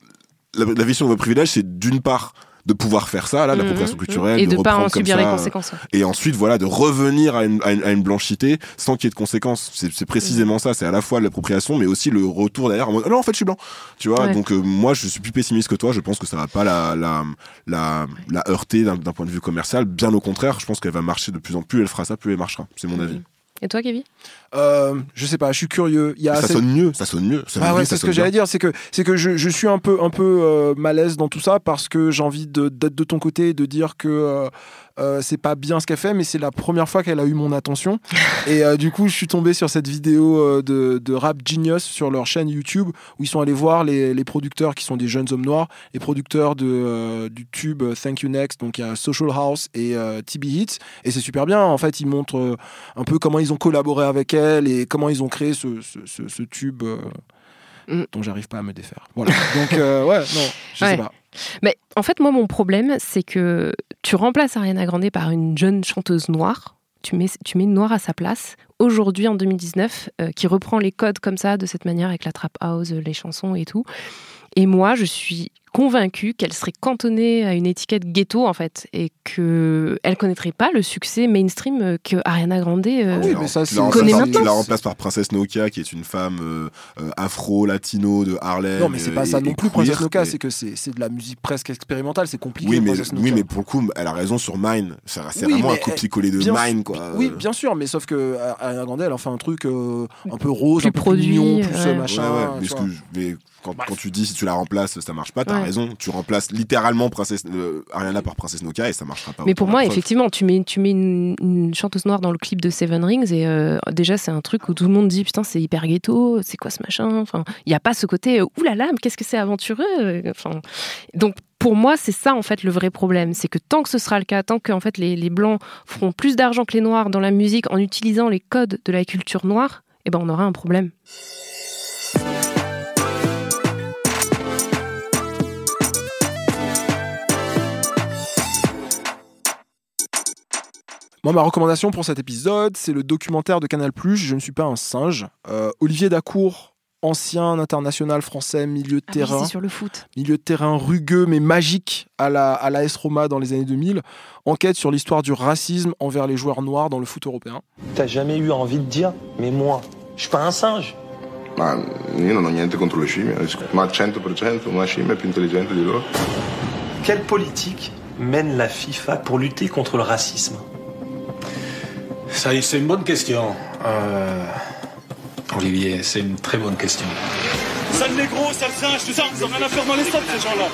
la, la définition de votre privilège, c'est d'une part de pouvoir faire ça, là, Mhm. l'appropriation culturelle, Et de pas reprendre en subir les conséquences. Et ensuite, voilà, de revenir à une, à une, à une blanchité sans qu'il y ait de conséquences. C'est précisément ça. C'est à la fois l'appropriation, mais aussi le retour derrière en mode, Ah non, en fait, je suis blanc. Tu vois, Ouais. donc euh, moi, je suis plus pessimiste que toi. Je pense que ça va pas la, la, la, la heurter d'un d'un point de vue commercial. Bien au contraire, je pense qu'elle va marcher de plus en plus. Elle fera ça, plus elle marchera. C'est mon avis. Et toi, Kevin? Euh, je sais pas, je suis curieux. Il y a Ça sonne mieux, ça sonne mieux. Ça Ah ouais, mieux, c'est ce que j'allais dire, c'est que c'est que je, je suis un peu un peu euh, malaise dans tout ça parce que j'ai envie de- d'être de ton côté et de dire que euh, euh, c'est pas bien ce qu'elle fait, mais c'est la première fois qu'elle a eu mon attention. *laughs* et euh, du coup, je suis tombé sur cette vidéo de, de Rap Genius sur leur chaîne YouTube où ils sont allés voir les, les producteurs qui sont des jeunes hommes noirs, les producteurs de, du tube Thank You Next, donc il y a Social House et TB Hits, et c'est super bien. En fait, ils montrent un peu comment ils ont collaboré avec elle et comment ils ont créé ce, ce, ce- ce tube. euh, dont j'arrive pas à me défaire. Voilà. Donc, euh, *laughs* ouais, non, je Ouais. sais pas. Mais en fait, moi, mon problème, c'est que tu remplaces Ariana Grande par une jeune chanteuse noire. Tu mets, tu mets une noire à sa place. Aujourd'hui, en 2019, euh, qui reprend les codes comme ça, de cette manière, avec la trap house, les chansons et tout. Et moi, je suis convaincue qu'elle serait cantonnée à une étiquette ghetto, en fait, et qu'elle ne connaîtrait pas le succès mainstream euh, que Ariana Grande euh, oui, mais ça, Tu la c'est- connaît par- maintenant. Tu la remplaces par Princesse Nokia, qui est une femme euh, euh, afro-latino de Harlem. Non, mais c'est pas ça et- non plus, queer, Princess Nokia, c'est que c'est c'est de la musique presque expérimentale, c'est compliqué. Oui mais, oui, mais pour le coup, elle a raison sur Mine. C'est Oui, vraiment un copier-coller de bien Mine, quoi. Oui, bien sûr, mais sauf que Ariana Grande, elle en fait un truc euh, un peu rose, Plus un peu produit, mignon, plus ouais. machin. Ouais, ouais, mais, mais quand, quand tu dis si tu la remplaces, ça marche pas, t'as Ouais. raison. Tu remplaces littéralement Princesse, euh, Ariana par Princesse Nokia et ça marchera pas. Mais pour moi, effectivement, tu mets, tu mets une, une chanteuse noire dans le clip de Seven Rings et euh, déjà, c'est un truc où tout le monde dit Putain, c'est hyper ghetto, c'est quoi ce machin? Enfin, il n'y a pas ce côté euh, Oulala, mais qu'est-ce que c'est aventureux? Enfin, Donc, pour moi, c'est ça en fait le vrai problème. C'est que tant que ce sera le cas, tant que en fait, les, les blancs feront plus d'argent que les noirs dans la musique en utilisant les codes de la culture noire, eh ben, on aura un problème. Moi, ma recommandation pour cet épisode, c'est le documentaire de Canal+, Je ne suis pas un singe. Euh, Olivier Dacour, ancien international français, milieu de Ah oui, terrain. c'est sur le foot. milieu de terrain rugueux mais magique à la, à l'AS Roma dans les années 2000, enquête sur l'histoire du racisme envers les joueurs noirs dans le foot européen. T'as jamais eu envie de dire, mais moi, je suis pas un singe. Ma io non ho niente contro le scimmie, ma 100% una scimmia è più intelligente di loro. Quelle politique mène la FIFA pour lutter contre le racisme? Ça y est, c'est une bonne question. Euh, Olivier, c'est une très bonne question. Sale négro, sale singe, tout ça, ils ont rien à faire dans les stades, ces gens-là.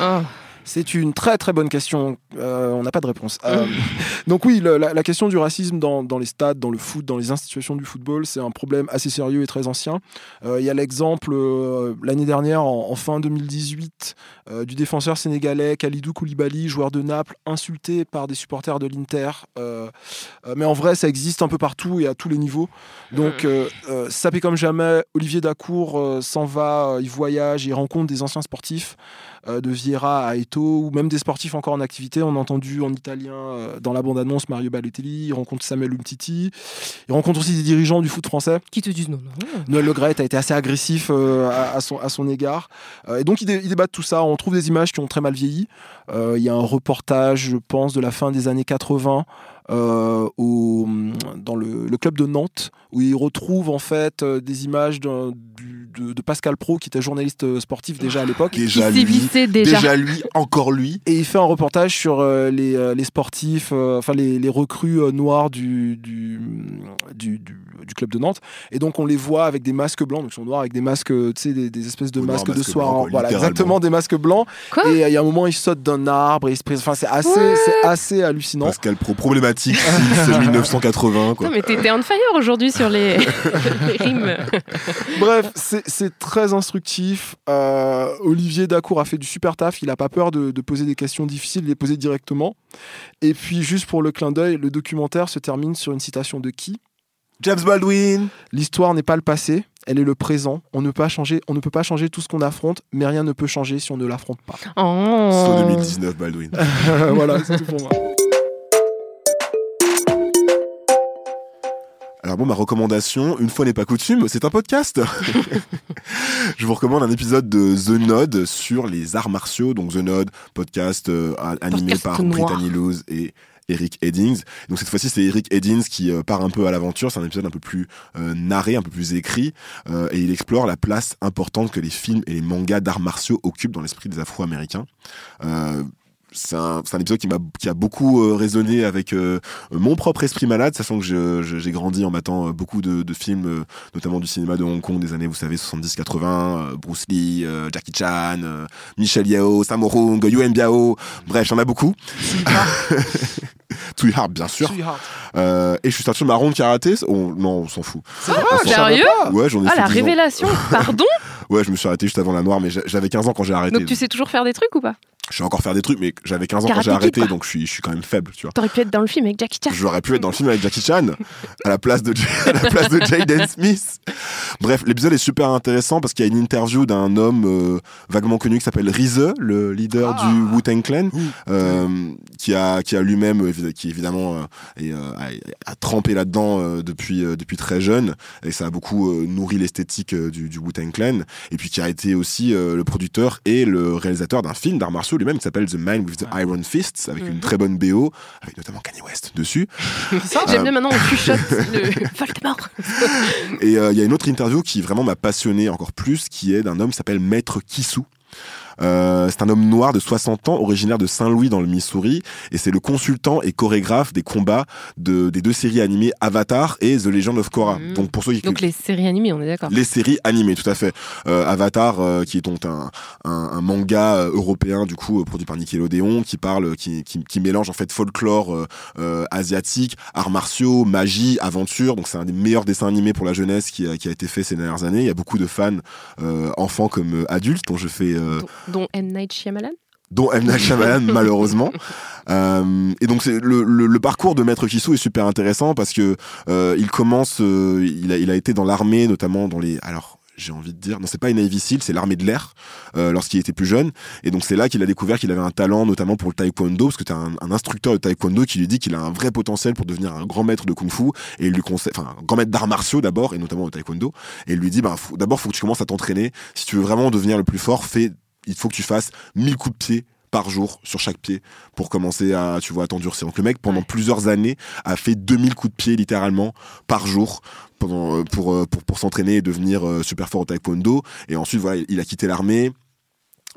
Ah. C'est une très très bonne question. Euh, on n'a pas de réponse. Euh, *laughs* donc oui, le- la, la question du racisme dans, dans les stades, dans le foot, dans les institutions du football, c'est un problème assez sérieux et très ancien. Euh, Il y a l'exemple euh, l'année dernière, en, en fin 2018, euh, du défenseur sénégalais Khalidou Koulibaly, joueur de Naples, insulté par des supporters de l'Inter. Euh, euh, mais en vrai, ça existe un peu partout et à tous les niveaux. Donc, sapé comme jamais, Olivier Dacour s'en va, il voyage, il rencontre des anciens sportifs euh, de Vieira à Eto ou même des sportifs encore en activité. On a entendu en italien euh, dans la bande-annonce Mario Balotelli, il rencontre Samuel Umtiti, il rencontre aussi des dirigeants du foot français. Qui te disent non, non. Noël Le Graët a été assez agressif euh, à, à son, à son égard. Et donc, ils, dé- ils débattent tout ça. On trouve des images qui ont très mal vieilli. Il y a un reportage, je pense, de la fin des années 80 euh, au, dans le, le club de Nantes, où il retrouve en fait euh, des images du- de, de Pascal Pro, qui était journaliste euh, sportif déjà à l'époque. Déjà Qui lui, déjà. déjà lui, encore lui. Et il fait un reportage sur euh, les, euh, les sportifs, euh, enfin les, les recrues euh, noirs du, du, du, du- du club de Nantes. Et donc on les voit avec des masques blancs, donc ils sont noirs avec des masques, tu sais, des, des espèces de masques de masques soir. blancs, quoi, voilà, exactement des masques blancs. et euh, il y a un moment, il saute d'un arbre et il se prise. Enfin, c'est assez, c'est assez hallucinant. Pascal Pro, problématique, c'est *laughs* 1980. Quoi. Non, mais t'es on fire aujourd'hui sur les, *laughs* les rimes. Bref, c'est c'est très instructif. Euh, Olivier Dacour a fait du super taf. Il n'a pas peur de, de poser des questions difficiles, de les poser directement. Et puis, juste pour le clin d'œil, le documentaire se termine sur une citation de qui? James Baldwin. L'histoire n'est pas le passé, elle est le présent. On ne peut pas changer, on ne peut pas changer tout ce qu'on affronte, mais rien ne peut changer si on ne l'affronte pas. Oh. Saut 2019, Baldwin. *laughs* voilà, c'est tout pour moi. Alors bon, ma recommandation, une fois n'est pas coutume, c'est un podcast. *laughs* je vous recommande un épisode de The Node sur les arts martiaux. Donc The Node, podcast euh, animé Podcast par noir. Brittany Lose et Eric Eddings. Donc cette fois-ci, c'est Eric Eddings qui euh, part un peu à l'aventure. C'est un épisode un peu plus euh, narré, un peu plus écrit, euh, et il explore la place importante que les films et les mangas d'arts martiaux occupent dans l'esprit des Afro-Américains. C'est un, épisode qui m'a qui a beaucoup euh, résonné avec euh, mon propre esprit malade, sachant que j'ai grandi en matant euh, beaucoup de, de films, euh, notamment du cinéma de Hong Kong des années, vous savez, 70-80, euh, Bruce Lee, Jackie Chan, Michel Yao, Sammo Hung, Yuen Biao, bref, j'en ai beaucoup. *laughs* Hard, bien sûr. Euh, et je suis marron de karaté. on- non, on s'en fout. On s'en- Sérieux Ouais, j'en ai Ah, fait la 10 ans. révélation Pardon *laughs* Ouais, je me suis arrêté juste avant la noire, mais j'a- j'avais 15 ans quand j'ai arrêté. Donc tu sais toujours faire des trucs ou pas? Je sais encore faire des trucs, mais j'avais 15 ans quand j'ai arrêté, quoi. donc je suis, je suis quand même faible, tu vois. T'aurais pu être dans le film avec Jackie Chan. J'aurais pu être dans le film avec Jackie Chan à la place de, à la place de Jaden Smith. Bref, l'épisode est super intéressant parce qu'il y a une interview d'un homme euh, vaguement connu qui s'appelle Rize, le leader Ah. du Wu-Tang Clan, euh, qui a, qui a lui-même, euh, qui évidemment euh, est, euh, a, a trempé là-dedans euh, depuis, euh, depuis très jeune et ça a beaucoup euh, nourri l'esthétique euh, du, du Wu-Tang Clan et puis qui a été aussi euh, le producteur et le réalisateur d'un film d'arts martiaux lui-même qui s'appelle The Man with the Iron Fists avec une Mhm. très bonne BO avec notamment Kanye West dessus. *laughs* J'aime Euh, bien maintenant on chuchote *laughs* le Voldemort. et euh, il y a une autre interview qui vraiment m'a passionné encore plus, qui est d'un homme qui s'appelle Maître Kissou. Euh, c'est un homme noir de 60 ans, originaire de Saint-Louis dans le Missouri, et c'est le consultant et chorégraphe des combats de, des deux séries animées Avatar et The Legend of Korra. Mhm. Donc pour ceux qui Donc les séries animées, on est d'accord. les séries animées, tout à fait. Euh, Avatar, euh, qui est donc un, un, un manga euh, européen du coup euh, produit par Nickelodeon, qui parle, qui, qui, qui mélange en fait folklore asiatique, arts martiaux, magie, aventure. Donc c'est un des meilleurs dessins animés pour la jeunesse qui a, qui a été fait ces dernières années. Il y a beaucoup de fans, euh, enfants comme adultes, dont je fais euh, Dont M. Night Shyamalan? Dont M. Night Shyamalan *laughs* malheureusement. Euh, et donc c'est le, le, le parcours de Maître Kissou est super intéressant parce que euh, il commence, euh, il, a, il a été dans l'armée notamment dans les alors j'ai envie de dire non c'est pas une Navy Seal c'est l'armée de l'air euh, lorsqu'il était plus jeune et donc c'est là qu'il a découvert qu'il avait un talent notamment pour le taekwondo parce que tu as un, un instructeur de taekwondo qui lui dit qu'il a un vrai potentiel pour devenir un grand maître de kung-fu et il lui conseille enfin un grand maître d'arts martiaux d'abord et notamment au taekwondo et il lui dit faut- d'abord faut que tu commences à t'entraîner si tu veux vraiment devenir le plus fort fais il faut que tu fasses 1000 coups de pied par jour sur chaque pied pour commencer à tu vois t'endurcir. Donc le mec pendant plusieurs années a fait 2000 coups de pied littéralement par jour pendant, euh, pour, euh, pour, pour s'entraîner et devenir euh, super fort au taekwondo. Et ensuite voilà il a quitté l'armée.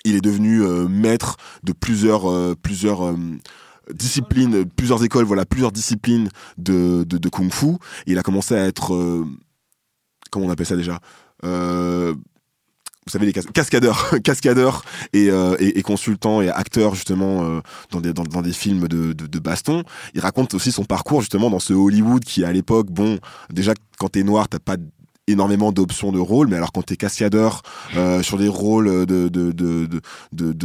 Il est devenu euh, maître de plusieurs euh, plusieurs euh, disciplines plusieurs écoles voilà plusieurs disciplines de, de, de kung fu. Et il a commencé à être comment on appelle ça déjà? Euh, vous savez les cas- cascadeurs *laughs* cascadeurs et, euh, et, et consultants et acteurs justement euh, dans, des, dans, dans des films de, de, de baston il raconte aussi son parcours justement dans ce Hollywood qui à l'époque bon déjà quand t'es noir t'as pas énormément d'options de rôles mais alors quand t'es cascadeur euh, sur des rôles de de, de,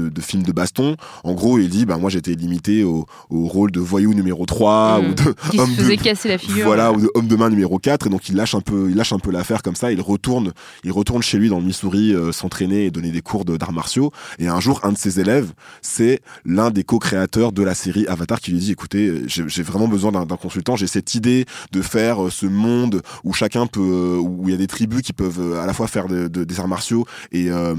de, films de baston en gros il dit bah moi j'étais limité au, au rôle de voyou numéro 3 Mm. ou de Qui homme faisait casser la figure. voilà ou de homme de main numéro 4 et donc il lâche un peu il lâche un peu l'affaire comme ça il retourne il retourne chez lui dans le Missouri euh, s'entraîner et donner des cours de- d'arts martiaux et un jour un de ses élèves c'est l'un des co-créateurs de la série Avatar qui lui dit écoutez j'ai vraiment besoin d'un d'un consultant j'ai cette idée de faire euh, ce monde où chacun peut euh, où il y a des tribus qui peuvent euh, à la fois faire de- de- des arts martiaux et euh,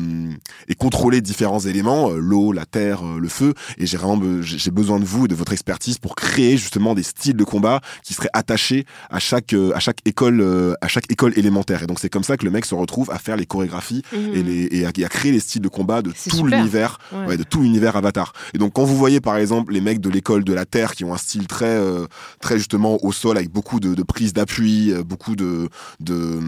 et contrôler différents éléments euh, l'eau la terre le feu et j'ai vraiment j'ai besoin de vous et de votre expertise pour créer justement des styles de combat qui seraient attachés à chaque à chaque école à chaque école élémentaire et donc c'est comme ça que le mec se retrouve à faire les chorégraphies Mhm. et, les, et, à, et à créer les styles de combat de tout l'univers Ouais. ouais, de tout l'univers Avatar et donc quand vous voyez par exemple les mecs de l'école de la terre qui ont un style très euh, très justement au sol avec beaucoup de, de prises d'appui beaucoup de de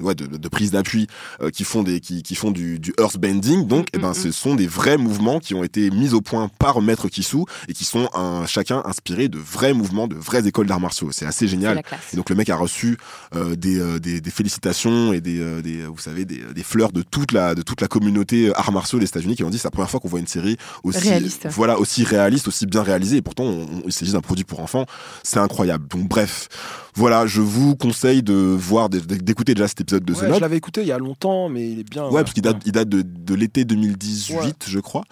ouais, de, de prise d'appui euh, qui font des qui, qui font du, du earthbending. Donc eh ben ce sont des vrais mouvements qui ont été mis au point par maître Kissou et qui sont un, chacun inspirés de vrais mouvements de vraies écoles d'arts martiaux. C'est assez génial. et donc le mec a reçu euh, des, euh, des, des félicitations et des, euh, des vous savez des, des fleurs de toute la de toute la communauté euh, arts martiaux des États-Unis qui ont dit c'est la première fois qu'on voit une série aussi Réaliste. voilà aussi réaliste aussi bien réalisée. Et pourtant on- on- il s'agit d'un produit pour enfants. C'est incroyable. Donc bref Voilà, je vous conseille de voir, d'écouter déjà cet épisode de Ouais, The je l'avais écouté il y a longtemps, mais il est bien. Ouais, parce qu'il date, il date de, de l'été 2018, Ouais. je crois.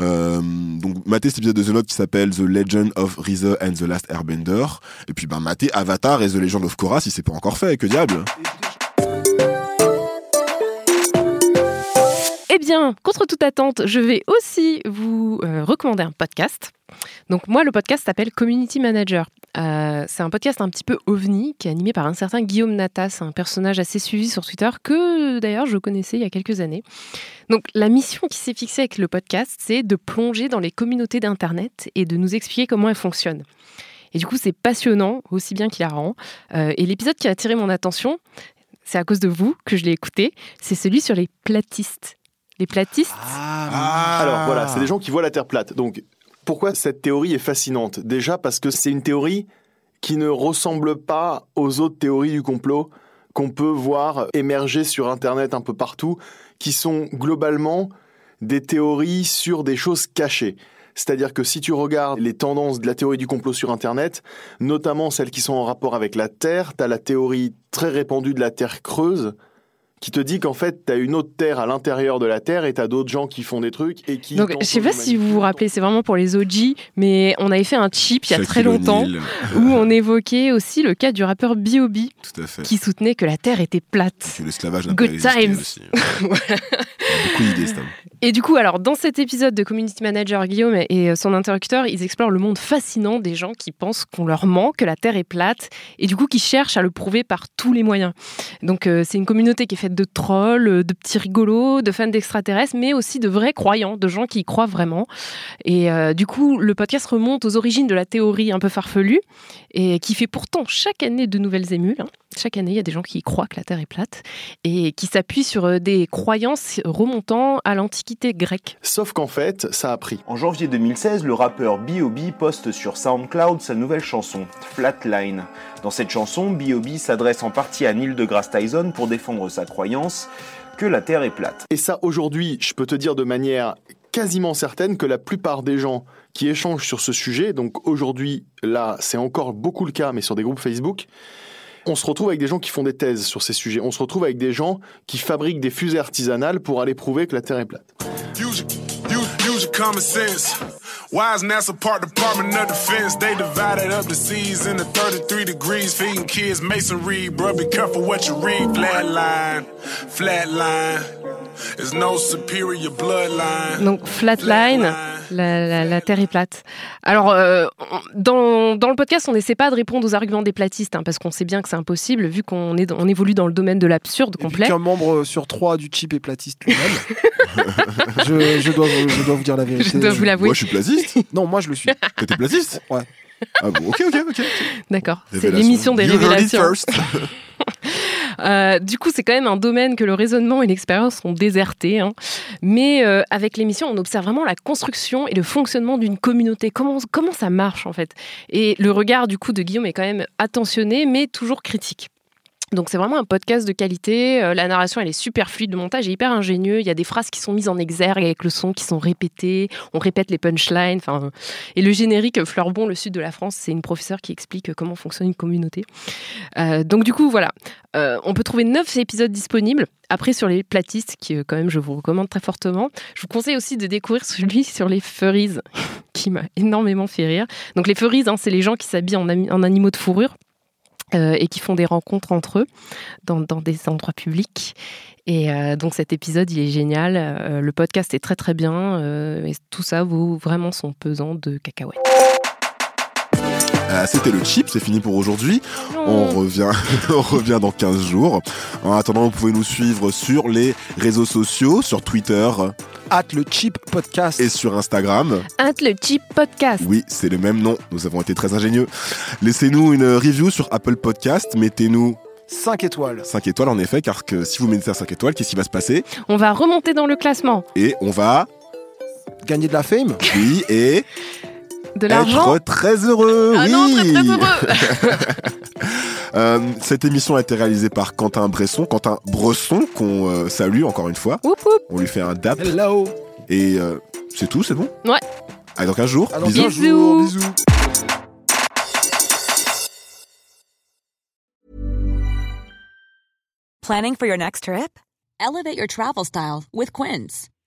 Euh, donc, matez cet épisode de The Note qui s'appelle The Legend of Reza and the Last Airbender. Et puis, ben, matez Avatar et The Legend of Korra si c'est pas encore fait, que diable. Eh bien, contre toute attente, je vais aussi vous euh, recommander un podcast. Donc moi, le podcast s'appelle Community Manager. Euh, c'est un podcast un petit peu ovni qui est animé par un certain Guillaume Natas, un personnage assez suivi sur Twitter que d'ailleurs je connaissais il y a quelques années. Donc la mission qui s'est fixée avec le podcast, c'est de plonger dans les communautés d'Internet et de nous expliquer comment elles fonctionnent. Et du coup, c'est passionnant, aussi bien hilarant. Euh, et l'épisode qui a attiré mon attention, c'est à cause de vous que je l'ai écouté, c'est celui sur les platistes. Les platistes, Alors voilà, c'est des gens qui voient la Terre plate. Donc pourquoi cette théorie est fascinante? Déjà parce que c'est une théorie qui ne ressemble pas aux autres théories du complot qu'on peut voir émerger sur Internet un peu partout, qui sont globalement des théories sur des choses cachées. C'est-à-dire que si tu regardes les tendances de la théorie du complot sur Internet, notamment celles qui sont en rapport avec la Terre, tu as la théorie très répandue de la Terre creuse, qui te dit qu'en fait, tu as une autre Terre à l'intérieur de la Terre et tu as d'autres gens qui font des trucs et qui... Donc, je sais pas si vous vous rappelez, c'est vraiment pour les OG, mais on avait fait un chip il y a très longtemps où on évoquait aussi le cas du rappeur B.O.B. Qui soutenait que la Terre était plate. Que l'esclavage n'a pas Good existé times. aussi. *laughs* Beaucoup d'idées. Et du coup, alors dans cet épisode de Community Manager, Guillaume et euh, son interlocuteur, ils explorent le monde fascinant des gens qui pensent qu'on leur ment, que la Terre est plate, et du coup qui cherchent à le prouver par tous les moyens. Donc euh, c'est une communauté qui est faite de trolls, euh, de petits rigolos, de fans d'extraterrestres, mais aussi de vrais croyants, de gens qui y croient vraiment. Et du coup, le podcast remonte aux origines de la théorie un peu farfelue, et qui fait pourtant chaque année de nouvelles émules. hein. Chaque année, il y a des gens qui croient que la Terre est plate, et qui s'appuient sur des croyances remontant à l'Antiquité grecque. Sauf qu'en fait, ça a pris. En janvier 2016, le rappeur B.O.B. poste sur SoundCloud sa nouvelle chanson, Flatline. Dans cette chanson, B.O.B. s'adresse en partie à Neil deGrasse Tyson pour défendre sa croyance que la Terre est plate. Et ça, aujourd'hui, je peux te dire de manière quasiment certaine que la plupart des gens qui échangent sur ce sujet, donc aujourd'hui, là, c'est encore beaucoup le cas, mais sur des groupes Facebook, on se retrouve avec des gens qui font des thèses sur ces sujets. On se retrouve avec des gens qui fabriquent des fusées artisanales pour aller prouver que la Terre est plate. Use, use, use common sense. Why is NASA part Department of Defense? They divided up the seas into 33 degrees, feeding kids masonry. Bro, be careful what you read. Flatline, flatline. Donc Flatline, la, la- la Terre est plate. Alors, euh, dans, dans le podcast, on n'essaie pas de répondre aux arguments des platistes, hein, parce qu'on sait bien que c'est impossible, vu qu'on est, on évolue dans le domaine de l'absurde complet. Qu'un membre sur trois du chip est platiste lui-même. *laughs* je, je dois, vous- je dois vous dire la vérité. *laughs* Je dois vous l'avouer. Moi, je suis platiste. Non, moi je le suis. T'es platiste Ouais. Ah bon, ok, ok, ok. D'accord, c'est l'émission des You heard it révélations. first. *laughs* Euh, du coup, c'est quand même un domaine que le raisonnement et l'expérience ont déserté. hein. Mais euh, avec l'émission, on observe vraiment la construction et le fonctionnement d'une communauté. Comment, comment ça marche en fait? Et le regard du coup de Guillaume est quand même attentionné, mais toujours critique. Donc c'est vraiment un podcast de qualité. Euh, la narration elle est super fluide, le montage est hyper ingénieux. Il y a des phrases qui sont mises en exergue avec le son qui sont répétées. On répète les punchlines. Et le générique Fleurbon, le sud de la France, c'est une professeure qui explique comment fonctionne une communauté. Euh, donc du coup voilà, Euh, on peut trouver neuf épisodes disponibles. Après sur les platistes, qui quand même je vous recommande très fortement. Je vous conseille aussi de découvrir celui sur les furries, *laughs* qui m'a énormément fait rire. Donc les furries, hein, c'est les gens qui s'habillent en animaux de fourrure euh, et qui font des rencontres entre eux dans, des endroits publics. Et euh, donc cet épisode, il est génial. Euh, le podcast est très très bien. et tout ça vaut vraiment son pesant de cacahuètes. Euh, C'était le chip, c'est fini pour aujourd'hui. On revient, *laughs* on revient dans 15 jours. En attendant, vous pouvez nous suivre sur les réseaux sociaux, sur Twitter At le chip podcast. et sur Instagram. Le podcast. Oui, c'est le même nom. Nous avons été très ingénieux. Laissez-nous une review sur Apple Podcast. Mettez-nous 5 étoiles. 5 étoiles en effet, car que si vous mettez 5 étoiles, qu'est-ce qui va se passer? On va remonter dans le classement. Et on va Gagner de la fame? Oui, et De l'argent. être très heureux. Ah oui. non, très très heureux. *laughs* Euh, cette émission a été réalisée par Quentin Bresson, Quentin Bresson, qu'on euh, salue encore une fois. On lui fait un dap. Hello. Et euh, c'est tout, c'est bon? Ouais. À dans 15 jours. À dans Bisous. 15 jours, bisous. Planning for your next trip? Elevate your travel style with Quince.